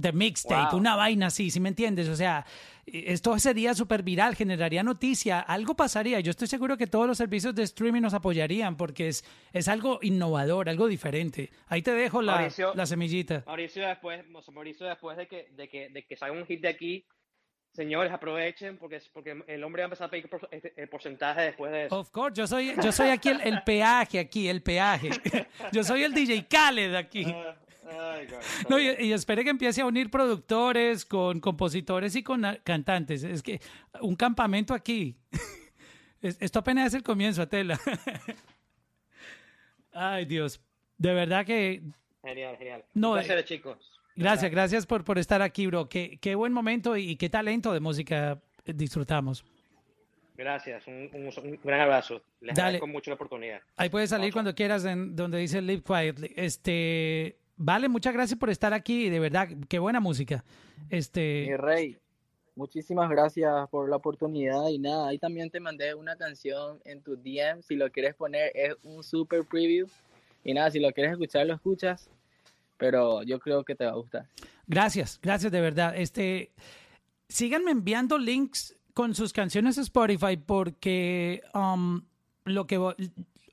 The Mixtape, Wow. una vaina así, ¿sí me entiendes? O sea, esto sería súper viral, generaría noticia, algo pasaría. Yo estoy seguro que todos los servicios de streaming nos apoyarían porque es, es algo innovador, algo diferente. Ahí te dejo la, Mauricio- la semillita. Mauricio después, Mauricio después de que, de que, de que salga un hit de aquí, señores, aprovechen porque, porque el hombre va a empezar a pedir por- este, el porcentaje después de eso. Of course, yo soy, yo soy aquí el, el peaje, aquí, el peaje. Yo soy el DJ Khaled aquí. Ay. No, y, y espere que empiece a unir productores con compositores y con cantantes. Es que un campamento aquí. Es- Esto apenas es el comienzo, Atela. Ay, Dios. De verdad que Genial, genial. No, un placer, eh, chicos. gracias, gracias por, por estar aquí, bro. Qué, qué buen momento y qué talento de música disfrutamos. Gracias, un, un- un gran abrazo. Les Dale. agradezco mucho la oportunidad. Ahí puedes salir cuando quieras en donde dice Live Quietly. Este, vale, muchas gracias por estar aquí. De verdad, qué buena música. Este, Mi rey, muchísimas gracias por la oportunidad y nada, ahí también te mandé una canción en tu DM, si lo quieres poner es un super preview y nada, si lo quieres escuchar lo escuchas, pero yo creo que te va a gustar. Gracias, gracias de verdad. Este, síganme enviando links con sus canciones a Spotify porque um, lo que,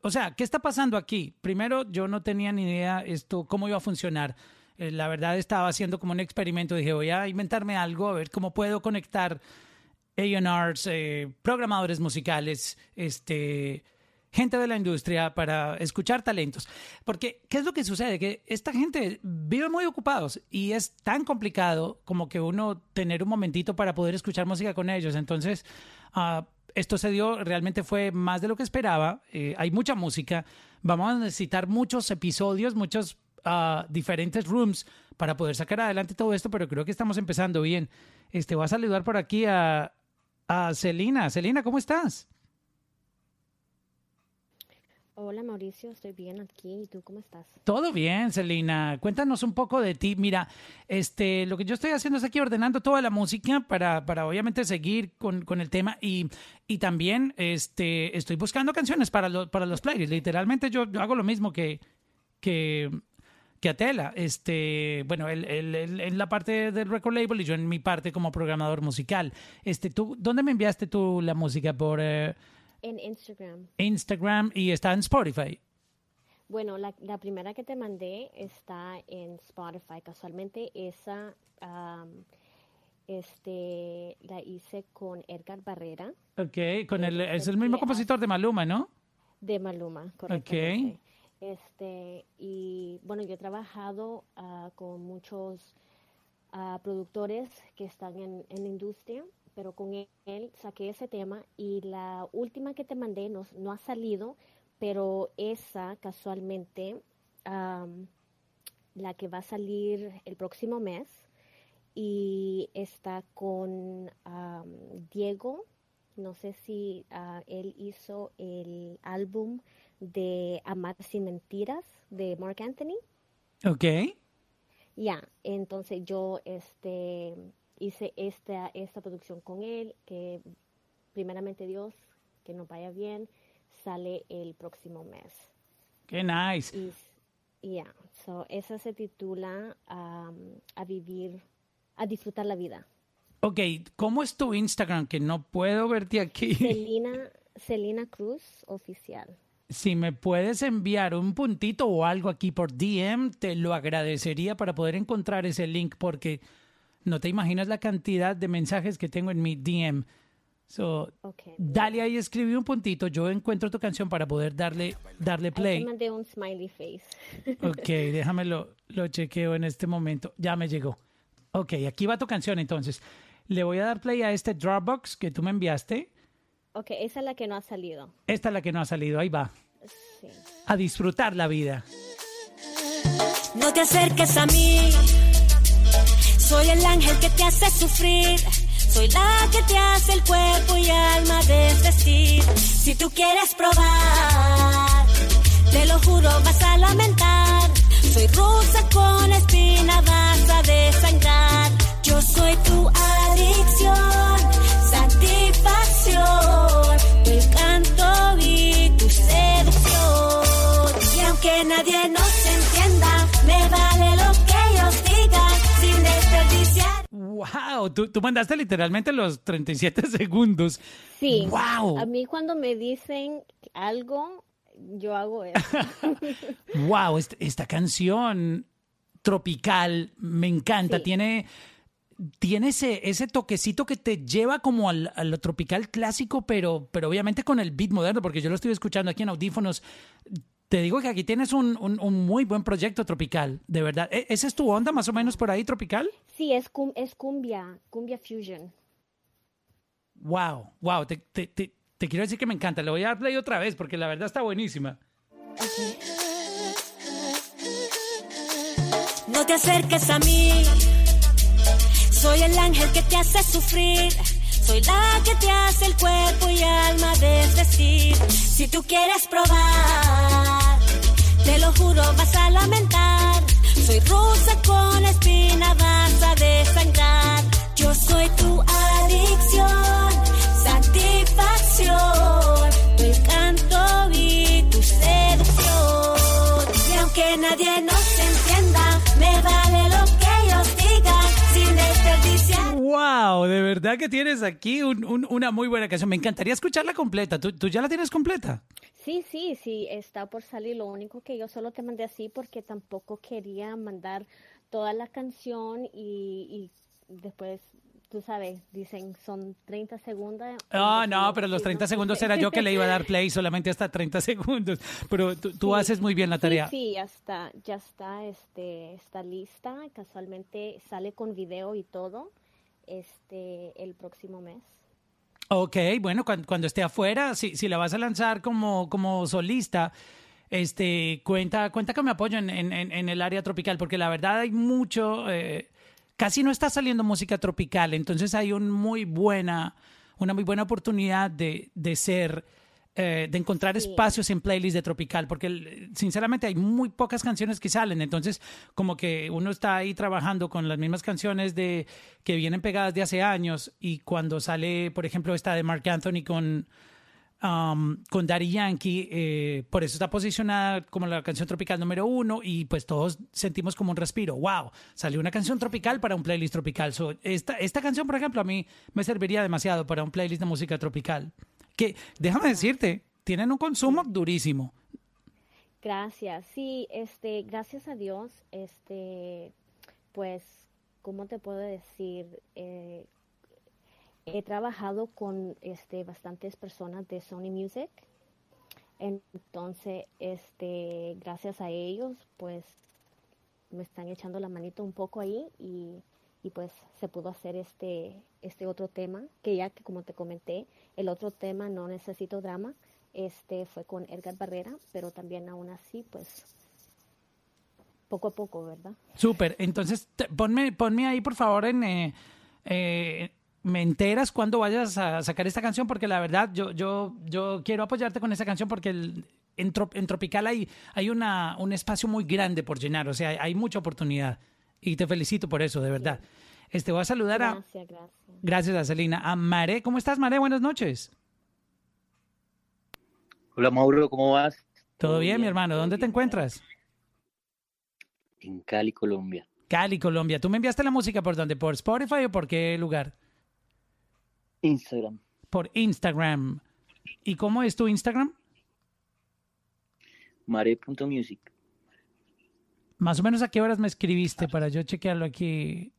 o sea, ¿qué está pasando aquí? Primero, yo no tenía ni idea esto cómo iba a funcionar. Eh, la verdad estaba haciendo como un experimento. Dije, voy a inventarme algo a ver cómo puedo conectar A&Rs, eh, programadores musicales, este, gente de la industria para escuchar talentos. Porque, ¿qué es lo que sucede? Que esta gente vive muy ocupados y es tan complicado como que uno tener un momentito para poder escuchar música con ellos. Entonces, ah, esto se dio, realmente fue más de lo que esperaba. Eh, hay mucha música. Vamos a necesitar muchos episodios, muchos ah, diferentes rooms para poder sacar adelante todo esto, pero creo que estamos empezando bien. Este, voy a saludar por aquí a, a Celina. Celina, ¿cómo estás? Hola Mauricio, estoy bien aquí. ¿Y tú cómo estás? Todo bien, Celina. Cuéntanos un poco de ti. Mira, este, lo que yo estoy haciendo es aquí ordenando toda la música para, para obviamente seguir con, con el tema y, y también este, estoy buscando canciones para, lo- para los playlists. Literalmente yo, hago lo mismo que, que, que Atela. Este, bueno, él, él- él en la parte del record label y yo en mi parte como programador musical. Este, ¿tú, ¿Dónde me enviaste tú la música? Por eh, En Instagram. Instagram y está en Spotify. Bueno, la, la primera que te mandé está en Spotify. Casualmente esa am, este, la hice con Edgar Barrera Ok, con el, es el mismo compositor de Maluma, ¿no? de Maluma, correctamente. Este, y bueno, yo he trabajado ah, con muchos ah, productores que están en, en la industria, pero con él, él saqué ese tema y la última que te mandé no, no ha salido, pero esa casualmente, la que va a salir el próximo mes y está con Diego, no sé si ah, él hizo el álbum de Amar sin Mentiras de Mark Anthony. Ok. Ya, entonces yo este hice esta esta producción con él, que primeramente Dios, que nos vaya bien, sale el próximo mes. Qué nice. Y y ya, so esa se titula am, A vivir, a disfrutar la vida. Ok, ¿cómo es tu Instagram? Que no puedo verte aquí. Celina, Celina Cruz oficial. Si me puedes enviar un puntito o algo aquí por DM, te lo agradecería para poder encontrar ese link porque no te imaginas la cantidad de mensajes que tengo en mi DM. So, dale ahí, escribí un puntito, yo encuentro tu canción para poder darle, darle play. mandé un smiley face. Ok, déjame lo, lo chequeo en este momento. Ya me llegó. Ok, aquí va tu canción entonces. Le voy a dar play a este Dropbox que tú me enviaste. Ok, esa es la que no ha salido. Esta es la que no ha salido, ahí va. Sí. A disfrutar la vida. No te acerques a mí. Soy el ángel que te hace sufrir. Soy la que te hace el cuerpo y alma desvestir. Si tú quieres probar, te lo juro, vas a lamentar. Soy rusa con espina, vas a desangrar. Yo soy tu adicción, satisfacción, tu encanto y tu seducción. Y aunque nadie ¡Wow! Tú, tú mandaste literalmente los 37 segundos. Sí. ¡Wow! A mí cuando me dicen algo, yo hago eso. ¡Wow! Esta, esta canción tropical me encanta. Tiene, tiene ese, ese toquecito que te lleva como al, a lo tropical clásico, pero, pero obviamente con el beat moderno, porque yo lo estoy escuchando aquí en audífonos. Te digo que aquí tienes un, un- un muy buen proyecto tropical, de verdad. ¿E- ¿Esa es tu onda más o menos por ahí, tropical? Sí, es, cum- es cumbia, cumbia fusion. Wow, wow, te, te- te- te quiero decir que me encanta. Le voy a dar play otra vez porque la verdad está buenísima. No te acerques a mí. Soy el ángel que te hace sufrir. Soy la que te hace el cuerpo y alma desvestir. Si tú quieres probar, te lo juro, vas a lamentar. Soy rusa con espina, vas a desangrar. Yo soy tu adicción, satisfacción, tu encanto y tu seducción. Y aunque nadie Wow, de verdad que tienes aquí un- un- una muy buena canción. Me encantaría escucharla completa. ¿Tú, tú ya la tienes completa? Sí, sí, sí, está por salir. Lo único que yo solo te mandé así porque tampoco quería mandar toda la canción y, y después, tú sabes, dicen son 30 segundos. Ah, no, pero los 30 segundos era yo que le iba a dar play solamente hasta 30 segundos. Pero tú, tú Sí. haces muy bien la tarea. Sí, sí, ya está, ya está, este, está lista. Casualmente sale con video y todo, este, el próximo mes. Ok, bueno, cuando, cuando esté afuera, si, si la vas a lanzar como, como solista, este, cuenta, cuenta con mi apoyo en- en- en el área tropical, porque la verdad hay mucho, eh, casi no está saliendo música tropical, entonces hay un muy buena, una muy buena oportunidad de, de ser, eh, de encontrar espacios en playlists de tropical, porque sinceramente hay muy pocas canciones que salen, entonces como que uno está ahí trabajando con las mismas canciones de que vienen pegadas de hace años y cuando sale, por ejemplo, esta de Mark Anthony con um, con Daddy Yankee, eh, por eso está posicionada como la canción tropical número uno y pues todos sentimos como un respiro. ¡Wow! Salió una canción tropical para un playlist tropical. So, esta, esta canción, por ejemplo, a mí me serviría demasiado para un playlist de música tropical. Que, déjame decirte, tienen un consumo durísimo. Gracias. Sí, este, gracias a Dios, este, pues, ¿cómo te puedo decir? Eh, he trabajado con este bastantes personas de Sony Music. Entonces, este, gracias a ellos, pues me están echando la manito un poco ahí y, y pues se pudo hacer este, este otro tema, que ya que como te comenté, el otro tema no necesito drama, este fue con Edgar Barrera, pero también aún así, pues poco a poco, ¿verdad? Súper, entonces te- ponme, ponme ahí por favor en... eh, eh, me enteras cuando vayas a sacar esta canción porque la verdad yo, yo, yo quiero apoyarte con esa canción porque el- en, en Tropical hay, hay una, un espacio muy grande por llenar, o sea, hay mucha oportunidad y te felicito por eso, de verdad. Este, voy a saludar a... Gracias, gracias. Gracias a Celina. A Mare, ¿cómo estás Mare? Buenas noches. Hola Mauro, ¿cómo vas? ¿Todo bien, mi hermano? ¿Dónde te encuentras? En Cali, Colombia. Cali, Colombia. ¿Tú me enviaste la música por dónde? ¿Por Spotify o por qué lugar? Instagram. Por Instagram. ¿Y cómo es tu Instagram? Mare.music. Más o menos a qué horas me escribiste para yo chequearlo aquí.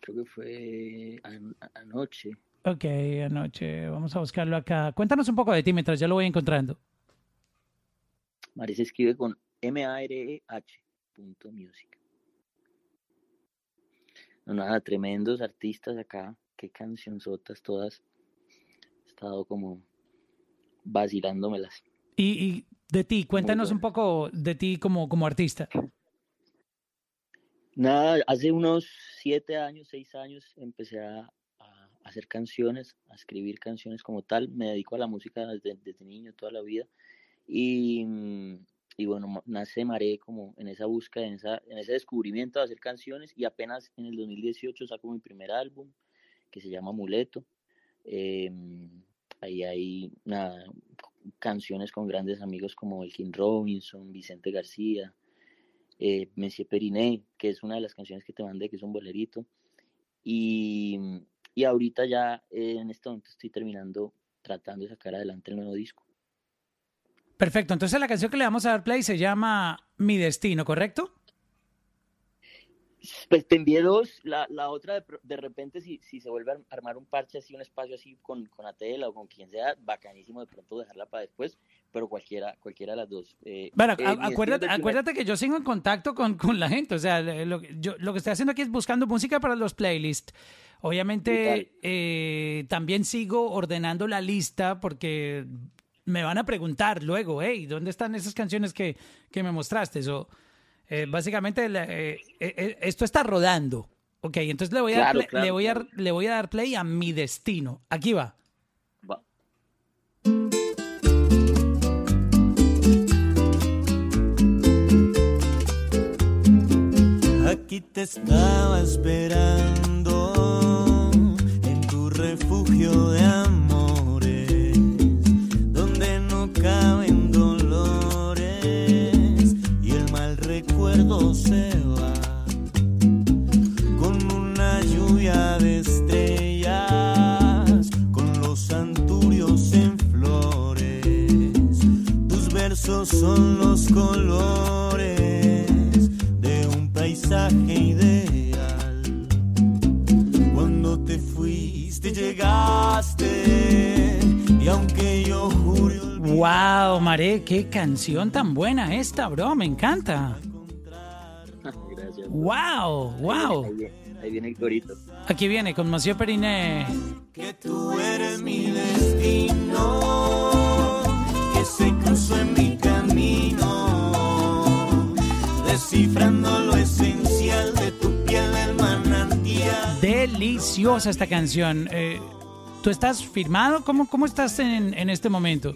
Creo que fue an- anoche. Ok, anoche. Vamos a buscarlo acá. Cuéntanos un poco de ti mientras yo lo voy encontrando. Mare se escribe con M-A-R-E-H punto music. No, nada, tremendos artistas acá. Qué cancionzotas todas. He estado como vacilándomelas. Y, y de ti, cuéntanos un poco de ti como, como artista. Nada, hace unos siete años, seis años empecé a, a hacer canciones, a escribir canciones como tal. Me dedico a la música desde, desde niño, toda la vida. Y, y bueno, nace Maré como en esa búsqueda, en, esa, en ese descubrimiento de hacer canciones. Y apenas en el 2018 saco mi primer álbum, que se llama Amuleto. Em, ahí hay nada, canciones con grandes amigos como Elkin Robinson, Vicente García, eh, Monsieur Periné, que es una de las canciones que te mandé, que es un bolerito. Y, y ahorita ya eh, en este momento estoy terminando, tratando de sacar adelante el nuevo disco. Perfecto. Entonces la canción que le vamos a dar play se llama Mi Destino, ¿correcto? Pues te envié dos, la, la otra de, de repente si, si se vuelve a ar- armar un parche así, un espacio así con, con Atela o con quien sea, bacanísimo de pronto dejarla para después, pero cualquiera, cualquiera de las dos. Eh, Bueno, eh, acuérdate, primer- acuérdate que yo sigo en contacto con, con la gente. O sea, lo, que- yo, lo que estoy haciendo aquí es buscando música para los playlists. Obviamente, eh, también sigo ordenando la lista porque me van a preguntar luego, hey, ¿dónde están esas canciones que, que me mostraste? So, eh, básicamente, la- eh, eh, esto está rodando. Ok, entonces le voy, a dar Claro, play- claro, le, voy a, le voy a dar play a mi destino. Aquí va. Va. Aquí te estaba esperando en tu refugio de amores, Son los colores de un paisaje ideal. Cuando te fuiste llegaste y aunque yo jure Wow, Mare, qué canción tan buena esta, bro. Me encanta. Gracias. Wow, wow. Ahí viene, ahí viene el corito. Aquí viene con Monsieur Periné. que tú eres mi destino, que se cruzó en mi descifrando lo esencial de tu piel del manantial. Deliciosa esta canción. Eh, ¿Tú estás firmado? ¿Cómo, cómo estás en, en este momento?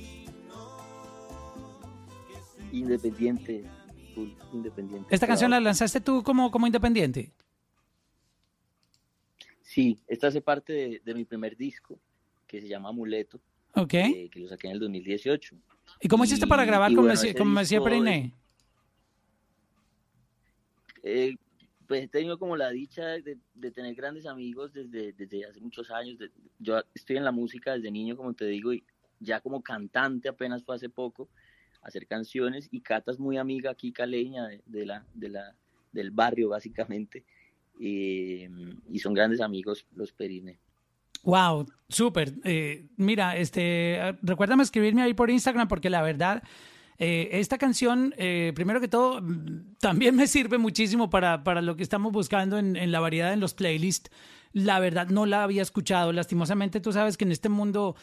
Independiente, independiente. ¿Esta canción la lanzaste tú como, como independiente? Sí, esta hace parte de, de mi primer disco, que se llama Amuleto, Ok. eh, que lo saqué en el 2018. ¿Y cómo hiciste para grabar con, bueno, disco Periné? Eh, pues he tenido como la dicha de, de tener grandes amigos desde, desde hace muchos años. yo estoy en la música desde niño, como te digo, y ya como cantante apenas fue hace poco hacer canciones y Cata es muy amiga aquí caleña de, de la, de la, del barrio básicamente eh, y son grandes amigos los Perine. Wow, súper. Eh, mira, este, recuérdame escribirme ahí por Instagram porque la verdad, eh, esta canción, eh, primero que todo, también me sirve muchísimo para, para lo que estamos buscando en, en la variedad en los playlists. La verdad, no la había escuchado. Lastimosamente, tú sabes que en este mundo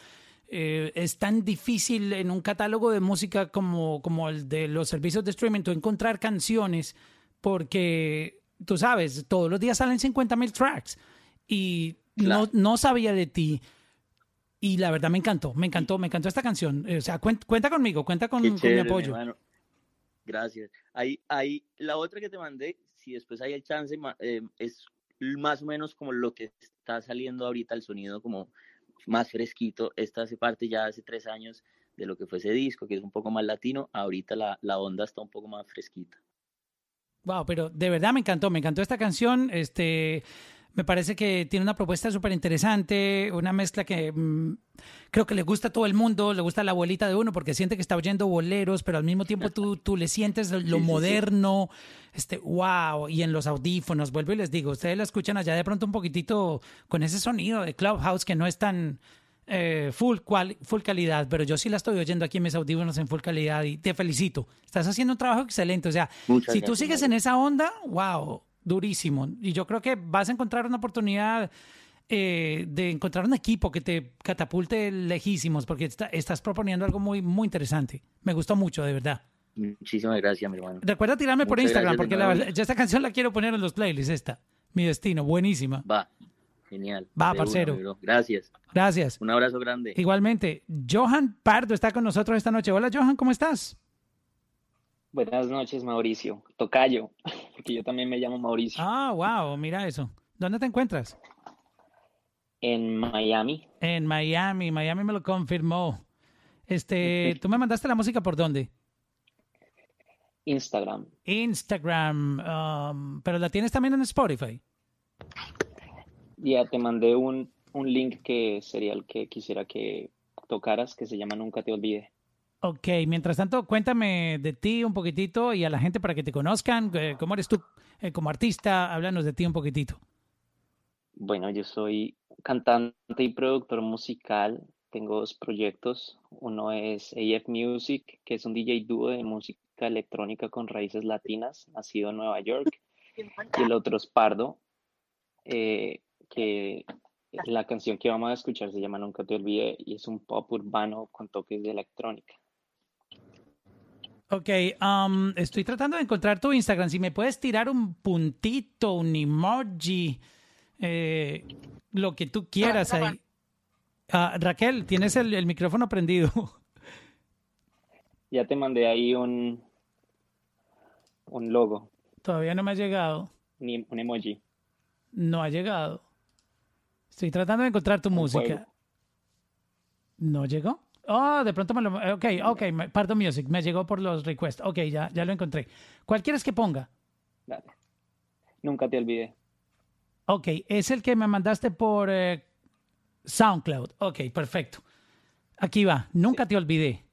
eh, es tan difícil en un catálogo de música como, como el de los servicios de streaming, tú encontrar canciones porque, tú sabes, todos los días salen 50 mil tracks y no, no sabía de ti. Y la verdad me encantó, me encantó, me encantó esta canción. Eh, O sea, cuen- cuenta, conmigo, cuenta con, Qué con mi chévere, mi apoyo. hermano. Gracias. Ahí, ahí, la otra que te mandé, si después hay el chance, eh, es más o menos como lo que está saliendo ahorita, el sonido como más fresquito. Esta hace parte ya hace tres años de lo que fue ese disco, que es un poco más latino. Ahorita la, la onda está un poco más fresquita. Wow, pero de verdad me encantó, me encantó esta canción. Este, me parece que tiene una propuesta súper interesante, una mezcla que mm, creo que le gusta a todo el mundo, le gusta a la abuelita de uno porque siente que está oyendo boleros, pero al mismo tiempo tú, tú le sientes lo, Sí, sí. moderno, este, wow, y en los audífonos, vuelvo y les digo, ustedes la escuchan allá de pronto un poquitito con ese sonido de Clubhouse que no es tan eh, full, cual- full calidad, pero yo sí la estoy oyendo aquí en mis audífonos en full calidad y te felicito. Estás haciendo un trabajo excelente. O sea, Muchas si tú gracias, sigues en esa onda, wow, durísimo. Y yo creo que vas a encontrar una oportunidad eh, de encontrar un equipo que te catapulte lejísimos, porque está- estás proponiendo algo muy, muy interesante. Me gustó mucho, de verdad. Muchísimas gracias, mi hermano. Recuerda tirarme por Instagram, porque la ya esta canción la quiero poner en los playlists, esta. Mi destino, buenísima. Va, genial. Va, parcero. Gracias. Gracias. Un abrazo grande. Igualmente, Johan Pardo está con nosotros esta noche. Hola, Johan, ¿cómo estás? Buenas noches, Mauricio. Tocayo, porque yo también me llamo Mauricio. Ah, wow, mira eso. ¿Dónde te encuentras? En Miami. En Miami, Miami me lo confirmó. Este, ¿tú me mandaste la música por dónde? Instagram. Instagram, um, pero la tienes también en Spotify. Ya te mandé un, un link que sería el que quisiera que tocaras, que se llama Nunca te olvide. Ok, mientras tanto, cuéntame de ti un poquitito y a la gente para que te conozcan. eh, ¿Cómo eres tú eh, como artista? Háblanos de ti un poquitito. Bueno, yo soy cantante y productor musical. Tengo dos proyectos. Uno es AF Music, que es un DJ dúo de música electrónica con raíces latinas, nacido en Nueva York. Y el otro es Pardo, eh, que la canción que vamos a escuchar se llama Nunca te olvide y es un pop urbano con toques de electrónica. Ok, um, estoy tratando de encontrar tu Instagram. Si me puedes tirar un puntito, un emoji, eh, lo que tú quieras ahí. Ah, Raquel, tienes el, el micrófono prendido. Ya te mandé ahí un, un logo, Todavía no me ha llegado. un, em- un emoji. No ha llegado. Estoy tratando de encontrar tu música. juego. ¿No llegó? Oh, de pronto me lo... Ok, ok, me- Pardo Music, me llegó por los requests. Ok, ya, ya lo encontré. ¿Cuál quieres que ponga? Dale. Nunca te olvide. Ok, es el que me mandaste por eh, SoundCloud. Ok, perfecto. Aquí va, nunca te olvidé.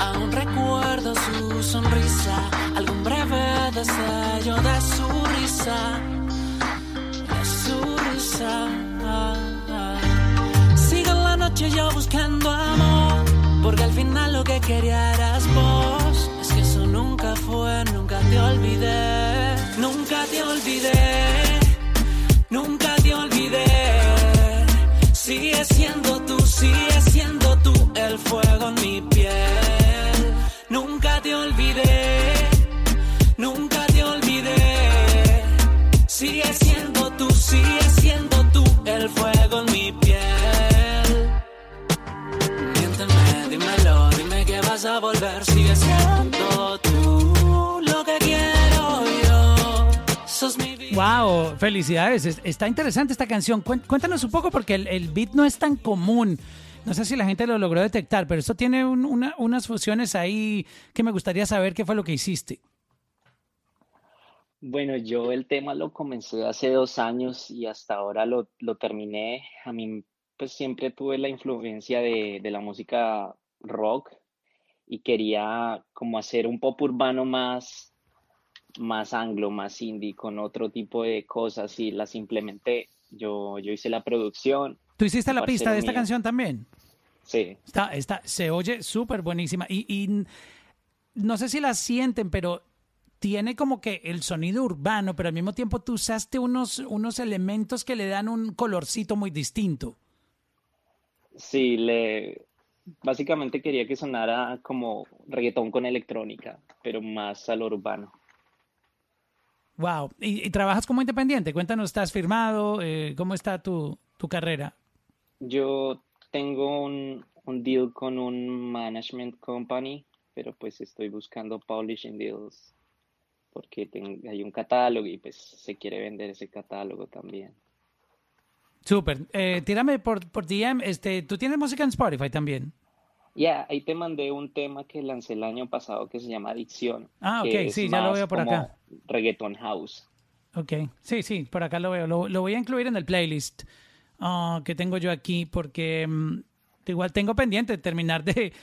Aún recuerdo su sonrisa, algún breve destello de su risa, de su risa. Yo buscando amor, porque al final lo que quería eras vos. Es que eso nunca fue, nunca te olvidé, nunca te olvidé, Wow, felicidades. Es- Está interesante esta canción. Cuéntanos un poco porque el, beat no es tan común. No sé si la gente lo logró detectar, pero esto tiene un- una- unas fusiones ahí que me gustaría saber qué fue lo que hiciste. Bueno, yo el tema lo comencé hace dos años y hasta ahora lo, lo terminé. A mí, pues siempre tuve la influencia de, de la música rock y quería como hacer un pop urbano más, más anglo, más indie, con otro tipo de cosas y las implementé. Yo, yo hice la producción. ¿Tú hiciste la pista de esta mío. canción también? Sí. Está, está, se oye súper buenísima. Y, y no sé si la sienten, pero tiene como que el sonido urbano, pero al mismo tiempo tú usaste unos, unos elementos que le dan un colorcito muy distinto. Sí, le básicamente quería que sonara como reggaetón con electrónica, pero más a lo urbano. Wow. ¿Y, y trabajas como independiente? Cuéntanos, ¿estás firmado? Eh, ¿Cómo está tu, tu carrera? Yo tengo un, un deal con un management company, pero pues estoy buscando publishing deals porque hay un catálogo y pues se quiere vender ese catálogo también. Súper. Eh, tírame por, por DM. Este, ¿Tú tienes música en Spotify también? Ya, ahí te mandé un tema que lancé el año pasado que se llama Adicción. Ah, ok, sí, ya lo veo por como acá. Reggaeton house. Ok, sí, sí, por acá lo veo. Lo, lo voy a incluir en el playlist ah, que tengo yo aquí porque mm, igual tengo pendiente terminar de,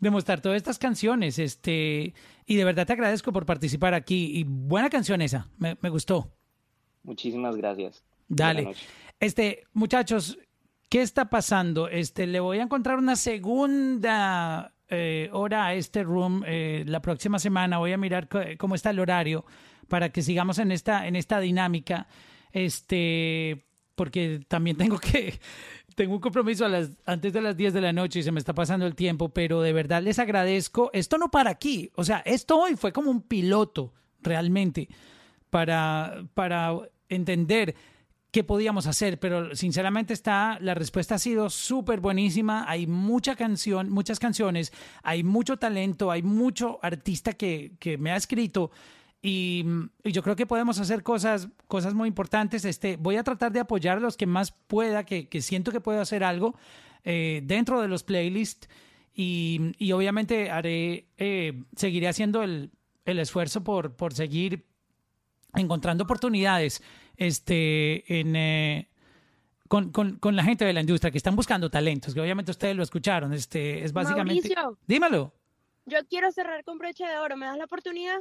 de mostrar todas estas canciones. Este, y de verdad te agradezco por participar aquí. Y buena canción esa, me, me gustó. Muchísimas gracias. Dale. Este, muchachos, ¿qué está pasando? Este, le voy a encontrar una segunda eh, hora a este room eh, la próxima semana. Voy a mirar co- cómo está el horario para que sigamos en esta, en esta dinámica. Este, porque también tengo que, tengo un compromiso antes de las 10 de la noche y se me está pasando el tiempo, pero de verdad les agradezco. Esto no para aquí. O sea, esto hoy fue como un piloto, realmente, para, para entender qué podíamos hacer, pero sinceramente está, la respuesta ha sido súper buenísima, hay mucha canción, muchas canciones, hay mucho talento, hay mucho artista que, que me ha escrito y, y yo creo que podemos hacer cosas, cosas muy importantes. Este, voy a tratar de apoyar a los que más pueda, que, que siento que puedo hacer algo eh, dentro de los playlists y, y obviamente haré, eh, seguiré haciendo el, el esfuerzo por, por seguir encontrando oportunidades este, en, eh, con, con, con la gente de la industria que están buscando talentos, que obviamente ustedes lo escucharon. Este, es básicamente. Mauricio. Dímelo. Yo quiero cerrar con broche de oro. ¿Me das la oportunidad?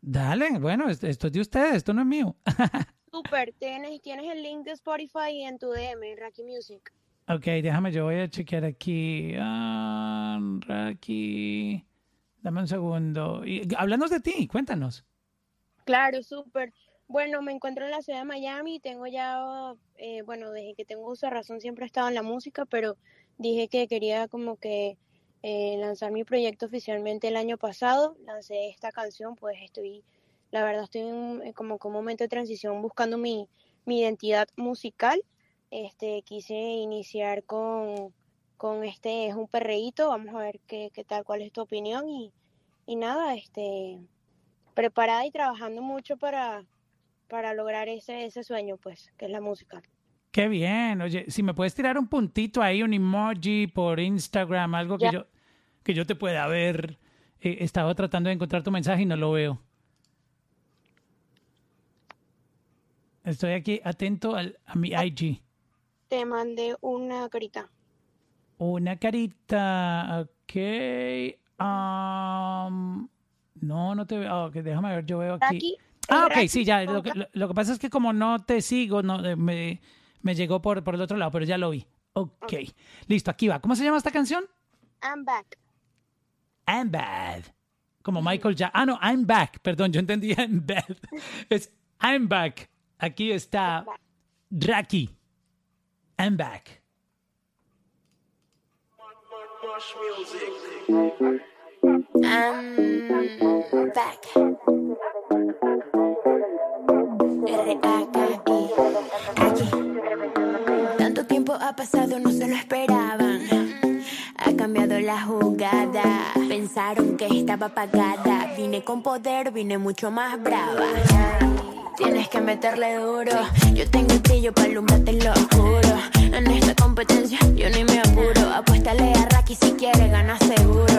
Dale, bueno, esto, esto es de ustedes, esto no es mío. Super. Tienes, tienes el link de Spotify en tu DM, Raki Music. ok, déjame, yo voy a chequear aquí. Ah, Raki. Dame un segundo. Y, háblanos de ti, cuéntanos. Claro, súper. Bueno, me encuentro en la ciudad de Miami. Tengo ya, eh, bueno, desde que tengo uso de razón siempre he estado en la música, pero dije que quería como que eh, lanzar mi proyecto oficialmente el año pasado. Lancé esta canción, pues estoy, la verdad, estoy en, eh, como que un momento de transición buscando mi, mi identidad musical. Este, quise iniciar con, con este, es un perreíto. Vamos a ver qué, qué tal, cuál es tu opinión y nada, este, preparada y trabajando mucho para, para lograr ese, ese sueño, pues, que es la música. Qué bien. Oye, si me puedes tirar un puntito ahí, un emoji por Instagram, algo que yo que yo te pueda ver. Eh, estaba tratando de encontrar tu mensaje y no lo veo. Estoy aquí atento al, a mi IG. Te mandé una carita. Una carita, ok. um, no, no te veo. ah, ok, déjame ver, yo veo aquí. Ah, ok, sí, ya. Lo que, lo, lo que pasa es que como no te sigo, no, eh, me, me llegó por, por el otro lado, pero ya lo vi. Ok, listo, aquí va. ¿Cómo se llama esta canción? I'm back. I'm bad. Como Michael Jackson. Ah, no, I'm back. Perdón, yo entendí I'm bad. Es I'm back. Aquí está Raki. I'm back. I'm back. Aquí. Tanto tiempo ha pasado, no se lo esperaban. Ha cambiado la jugada. Pensaron que estaba apagada. Vine con poder, vine mucho más brava. Tienes que meterle duro. Yo tengo un brillo para alumbrarte lo oscuro. En esta competencia yo ni me apuro. Apuéstale a Raki si quiere ganar seguro.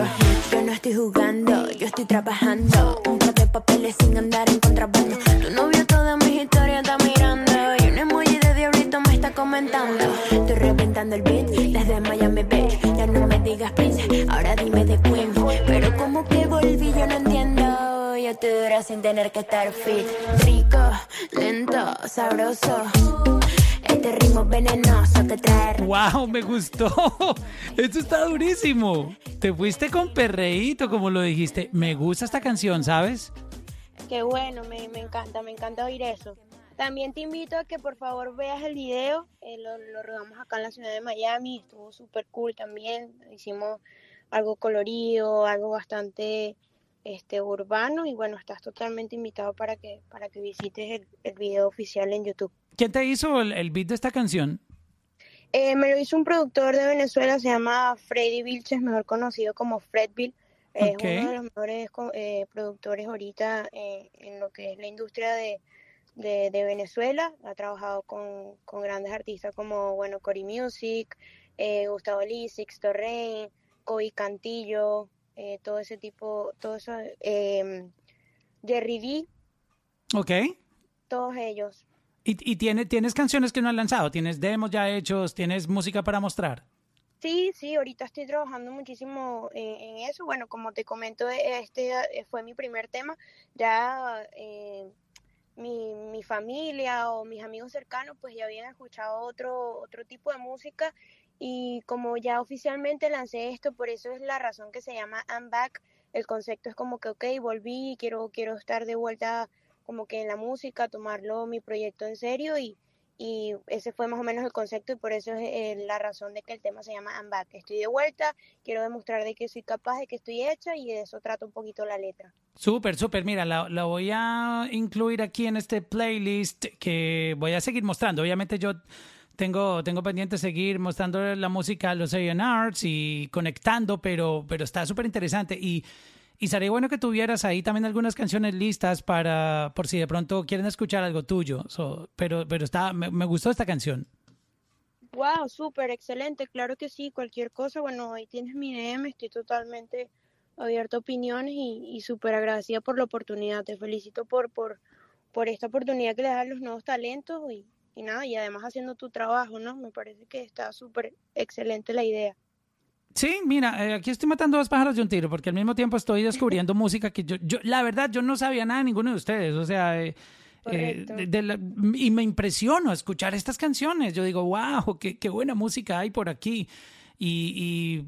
Yo no estoy jugando, yo estoy trabajando. Un par de papeles sin andar en contrabando. Tu novio todas mis historias está mirando. Y un emoji de diablito me está comentando. Estoy reventando el beat desde Miami Beach. Ya no me digas prince, ahora dime de Queen. Pero como que volví, yo no entiendo. Yo te dura sin tener que estar fit. Rico, lento, sabroso. Este ritmo venenoso que trae. ¡Wow! Me gustó. Esto está durísimo. Te fuiste con perreíto, como lo dijiste. Me gusta esta canción, ¿sabes? Qué bueno, me, me encanta, me encanta oír eso. También te invito a que por favor veas el video, eh, lo, lo rodamos acá en la ciudad de Miami, estuvo súper cool también, hicimos algo colorido, algo bastante este urbano y bueno, estás totalmente invitado para que para que visites el, el video oficial en YouTube. ¿Quién te hizo el, el beat de esta canción? Eh, me lo hizo un productor de Venezuela, se llama Freddy Vilches, mejor conocido como Fredville. Es uno de los mejores eh, productores ahorita eh, en lo que es la industria de, de, de Venezuela. Ha trabajado con, con grandes artistas como, bueno, Cory Music, eh, Gustavo Lee, Sixto Rain, Kobe Cantillo, eh, todo ese tipo, todo eso, eh, Jerry D, Ok. todos ellos. ¿Y, y tiene, tienes canciones que no has lanzado? ¿Tienes demos ya hechos? ¿Tienes música para mostrar? Sí, sí, ahorita estoy trabajando muchísimo en, en eso. Bueno, como te comento, este fue mi primer tema. Ya eh, mi, mi familia o mis amigos cercanos pues ya habían escuchado otro, otro tipo de música y como ya oficialmente lancé esto, por eso es la razón que se llama I'm Back. El concepto es como que, ok, volví, quiero, quiero estar de vuelta como que en la música, tomarlo mi proyecto en serio y, y ese fue más o menos el concepto y por eso es eh, la razón de que el tema se llama I'm Back. Estoy de vuelta, quiero demostrar de que soy capaz, de que estoy hecha y de eso trata un poquito la letra. Súper, súper. Mira, la, la voy a incluir aquí en este playlist que voy a seguir mostrando. Obviamente yo tengo, tengo pendiente seguir mostrando la música a los A&Rs y conectando, pero, pero está súper interesante. Y, y sería bueno que tuvieras ahí también algunas canciones listas para, por si de pronto quieren escuchar algo tuyo. So, pero, pero está, me, gustó esta canción. Wow, súper excelente, claro que sí, cualquier cosa, bueno, ahí tienes mi DM, estoy totalmente abierta a opiniones y, y súper agradecida por la oportunidad, te felicito por, por, por esta oportunidad que le das a los nuevos talentos y, y nada, y además haciendo tu trabajo, ¿no? Me parece que está súper excelente la idea. Sí, mira, eh, aquí estoy matando dos pájaros de un tiro, porque al mismo tiempo estoy descubriendo música que yo, yo, la verdad, yo no sabía nada de ninguno de ustedes, o sea, eh, eh, de- de la- y me impresiono escuchar estas canciones. Yo digo, wow, qué, qué buena música hay por aquí. Y, y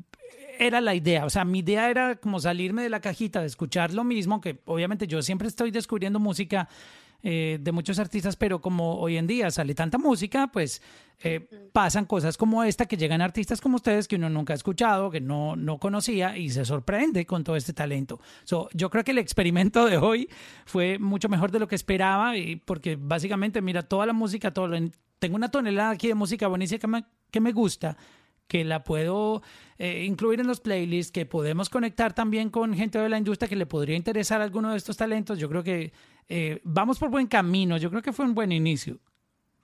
era la idea, o sea, mi idea era como salirme de la cajita, de escuchar lo mismo, que obviamente yo siempre estoy descubriendo música eh, de muchos artistas, pero como hoy en día sale tanta música, pues eh, pasan cosas como esta, que llegan artistas como ustedes que uno nunca ha escuchado, que no, no conocía y se sorprende con todo este talento. So, yo creo que el experimento de hoy fue mucho mejor de lo que esperaba, y porque básicamente, mira, toda la música, todo lo- tengo una tonelada aquí de música buenísima que me, que me gusta que la puedo eh, incluir en los playlists, que podemos conectar también con gente de la industria que le podría interesar alguno de estos talentos. Yo creo que eh, vamos por buen camino. Yo creo que fue un buen inicio.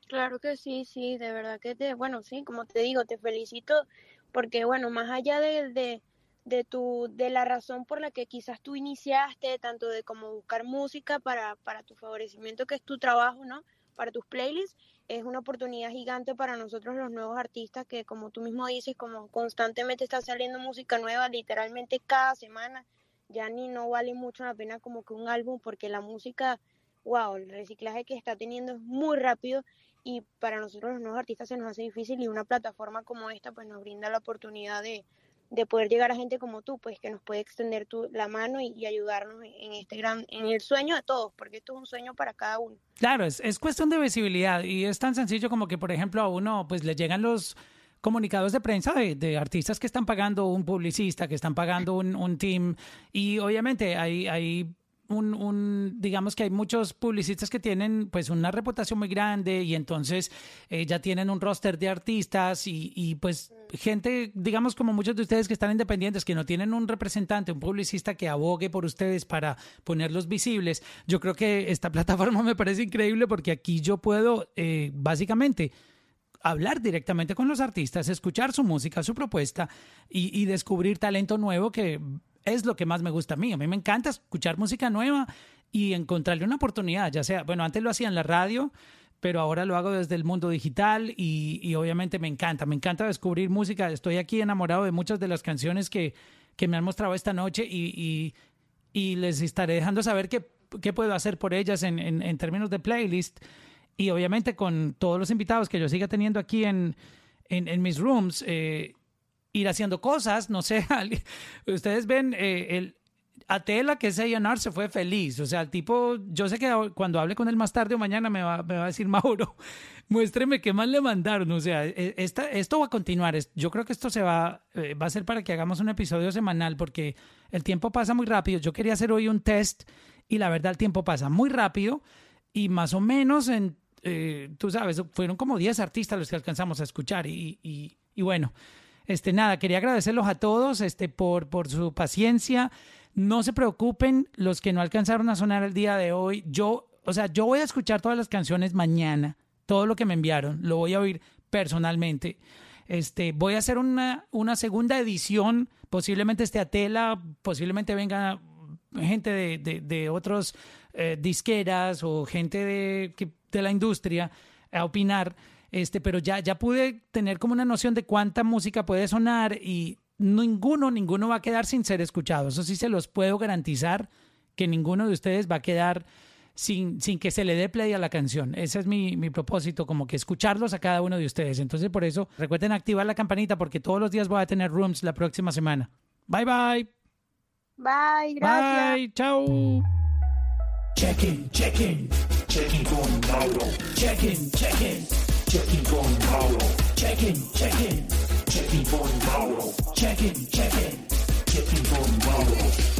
Claro que sí, sí, de verdad que te, bueno, sí, como te digo, te felicito porque, bueno, más allá de, de, de tu, de la razón por la que quizás tú iniciaste, tanto de como buscar música para, para tu favorecimiento, que es tu trabajo, ¿no? Para tus playlists, es una oportunidad gigante para nosotros los nuevos artistas que, como tú mismo dices, como constantemente está saliendo música nueva, literalmente cada semana, ya ni no vale mucho la pena como que un álbum, porque la música, wow, el reciclaje que está teniendo es muy rápido y para nosotros los nuevos artistas se nos hace difícil y una plataforma como esta pues nos brinda la oportunidad de, de poder llegar a gente como tú, pues que nos puede extender tu, la mano y, ayudarnos en, en este gran, en el sueño de todos, porque esto es un sueño para cada uno. Claro, es, es cuestión de visibilidad y es tan sencillo como que, por ejemplo, a uno pues le llegan los comunicados de prensa de, de artistas que están pagando un publicista, que están pagando un, un team y obviamente hay, hay un, un, digamos que hay muchos publicistas que tienen pues una reputación muy grande y entonces eh, ya tienen un roster de artistas y, y pues gente, digamos como muchos de ustedes que están independientes, que no tienen un representante, un publicista que abogue por ustedes para ponerlos visibles. Yo creo que esta plataforma me parece increíble porque aquí yo puedo eh, básicamente hablar directamente con los artistas, escuchar su música, su propuesta y, y descubrir talento nuevo que es lo que más me gusta a mí. A mí me encanta escuchar música nueva y encontrarle una oportunidad, ya sea, bueno, antes lo hacía en la radio, pero ahora lo hago desde el mundo digital y, y obviamente me encanta, me encanta descubrir música. Estoy aquí enamorado de muchas de las canciones que, que me han mostrado esta noche y, y, y les estaré dejando saber qué, qué puedo hacer por ellas en, en, en, términos de playlist. Y obviamente con todos los invitados que yo siga teniendo aquí en, en, mis rooms, eh, ir haciendo cosas, no sé, ustedes ven eh, el, Atela, que es A&R, se fue feliz. O sea, el tipo, yo sé que cuando hable con él más tarde o mañana me va, me va a decir, Mauro, muéstreme qué más le mandaron. O sea, e, esta, esto va a continuar. Yo creo que esto se va, eh, va a ser para que hagamos un episodio semanal porque el tiempo pasa muy rápido. Yo quería hacer hoy un test y la verdad el tiempo pasa muy rápido y más o menos en, eh, tú sabes, fueron como 10 artistas los que alcanzamos a escuchar y, y, bueno. Este, nada, quería agradecerlos a todos este, por, por su paciencia. No se preocupen los que no alcanzaron a sonar el día de hoy. Yo, o sea, yo voy a escuchar todas las canciones mañana, todo lo que me enviaron, lo voy a oír personalmente. Este, voy a hacer una, una segunda edición, posiblemente esté a tela, posiblemente venga gente de, de otros eh, disqueras o gente de, de la industria a opinar este, pero ya, ya pude tener como una noción de cuánta música puede sonar y ninguno, ninguno va a quedar sin ser escuchado. Eso sí se los puedo garantizar que ninguno de ustedes va a quedar sin, sin que se le dé play a la canción. Ese es mi, mi propósito, como que escucharlos a cada uno de ustedes. Entonces, por eso, recuerden activar la campanita porque todos los días voy a tener rooms la próxima semana. Bye, bye. Bye, gracias. Bye, chao. Check in, check Checking, checking, checking con Mauro. Checking, check in, con Mauro. Checking, checking, checking con Mauro. Checking, checking, checking con Mauro.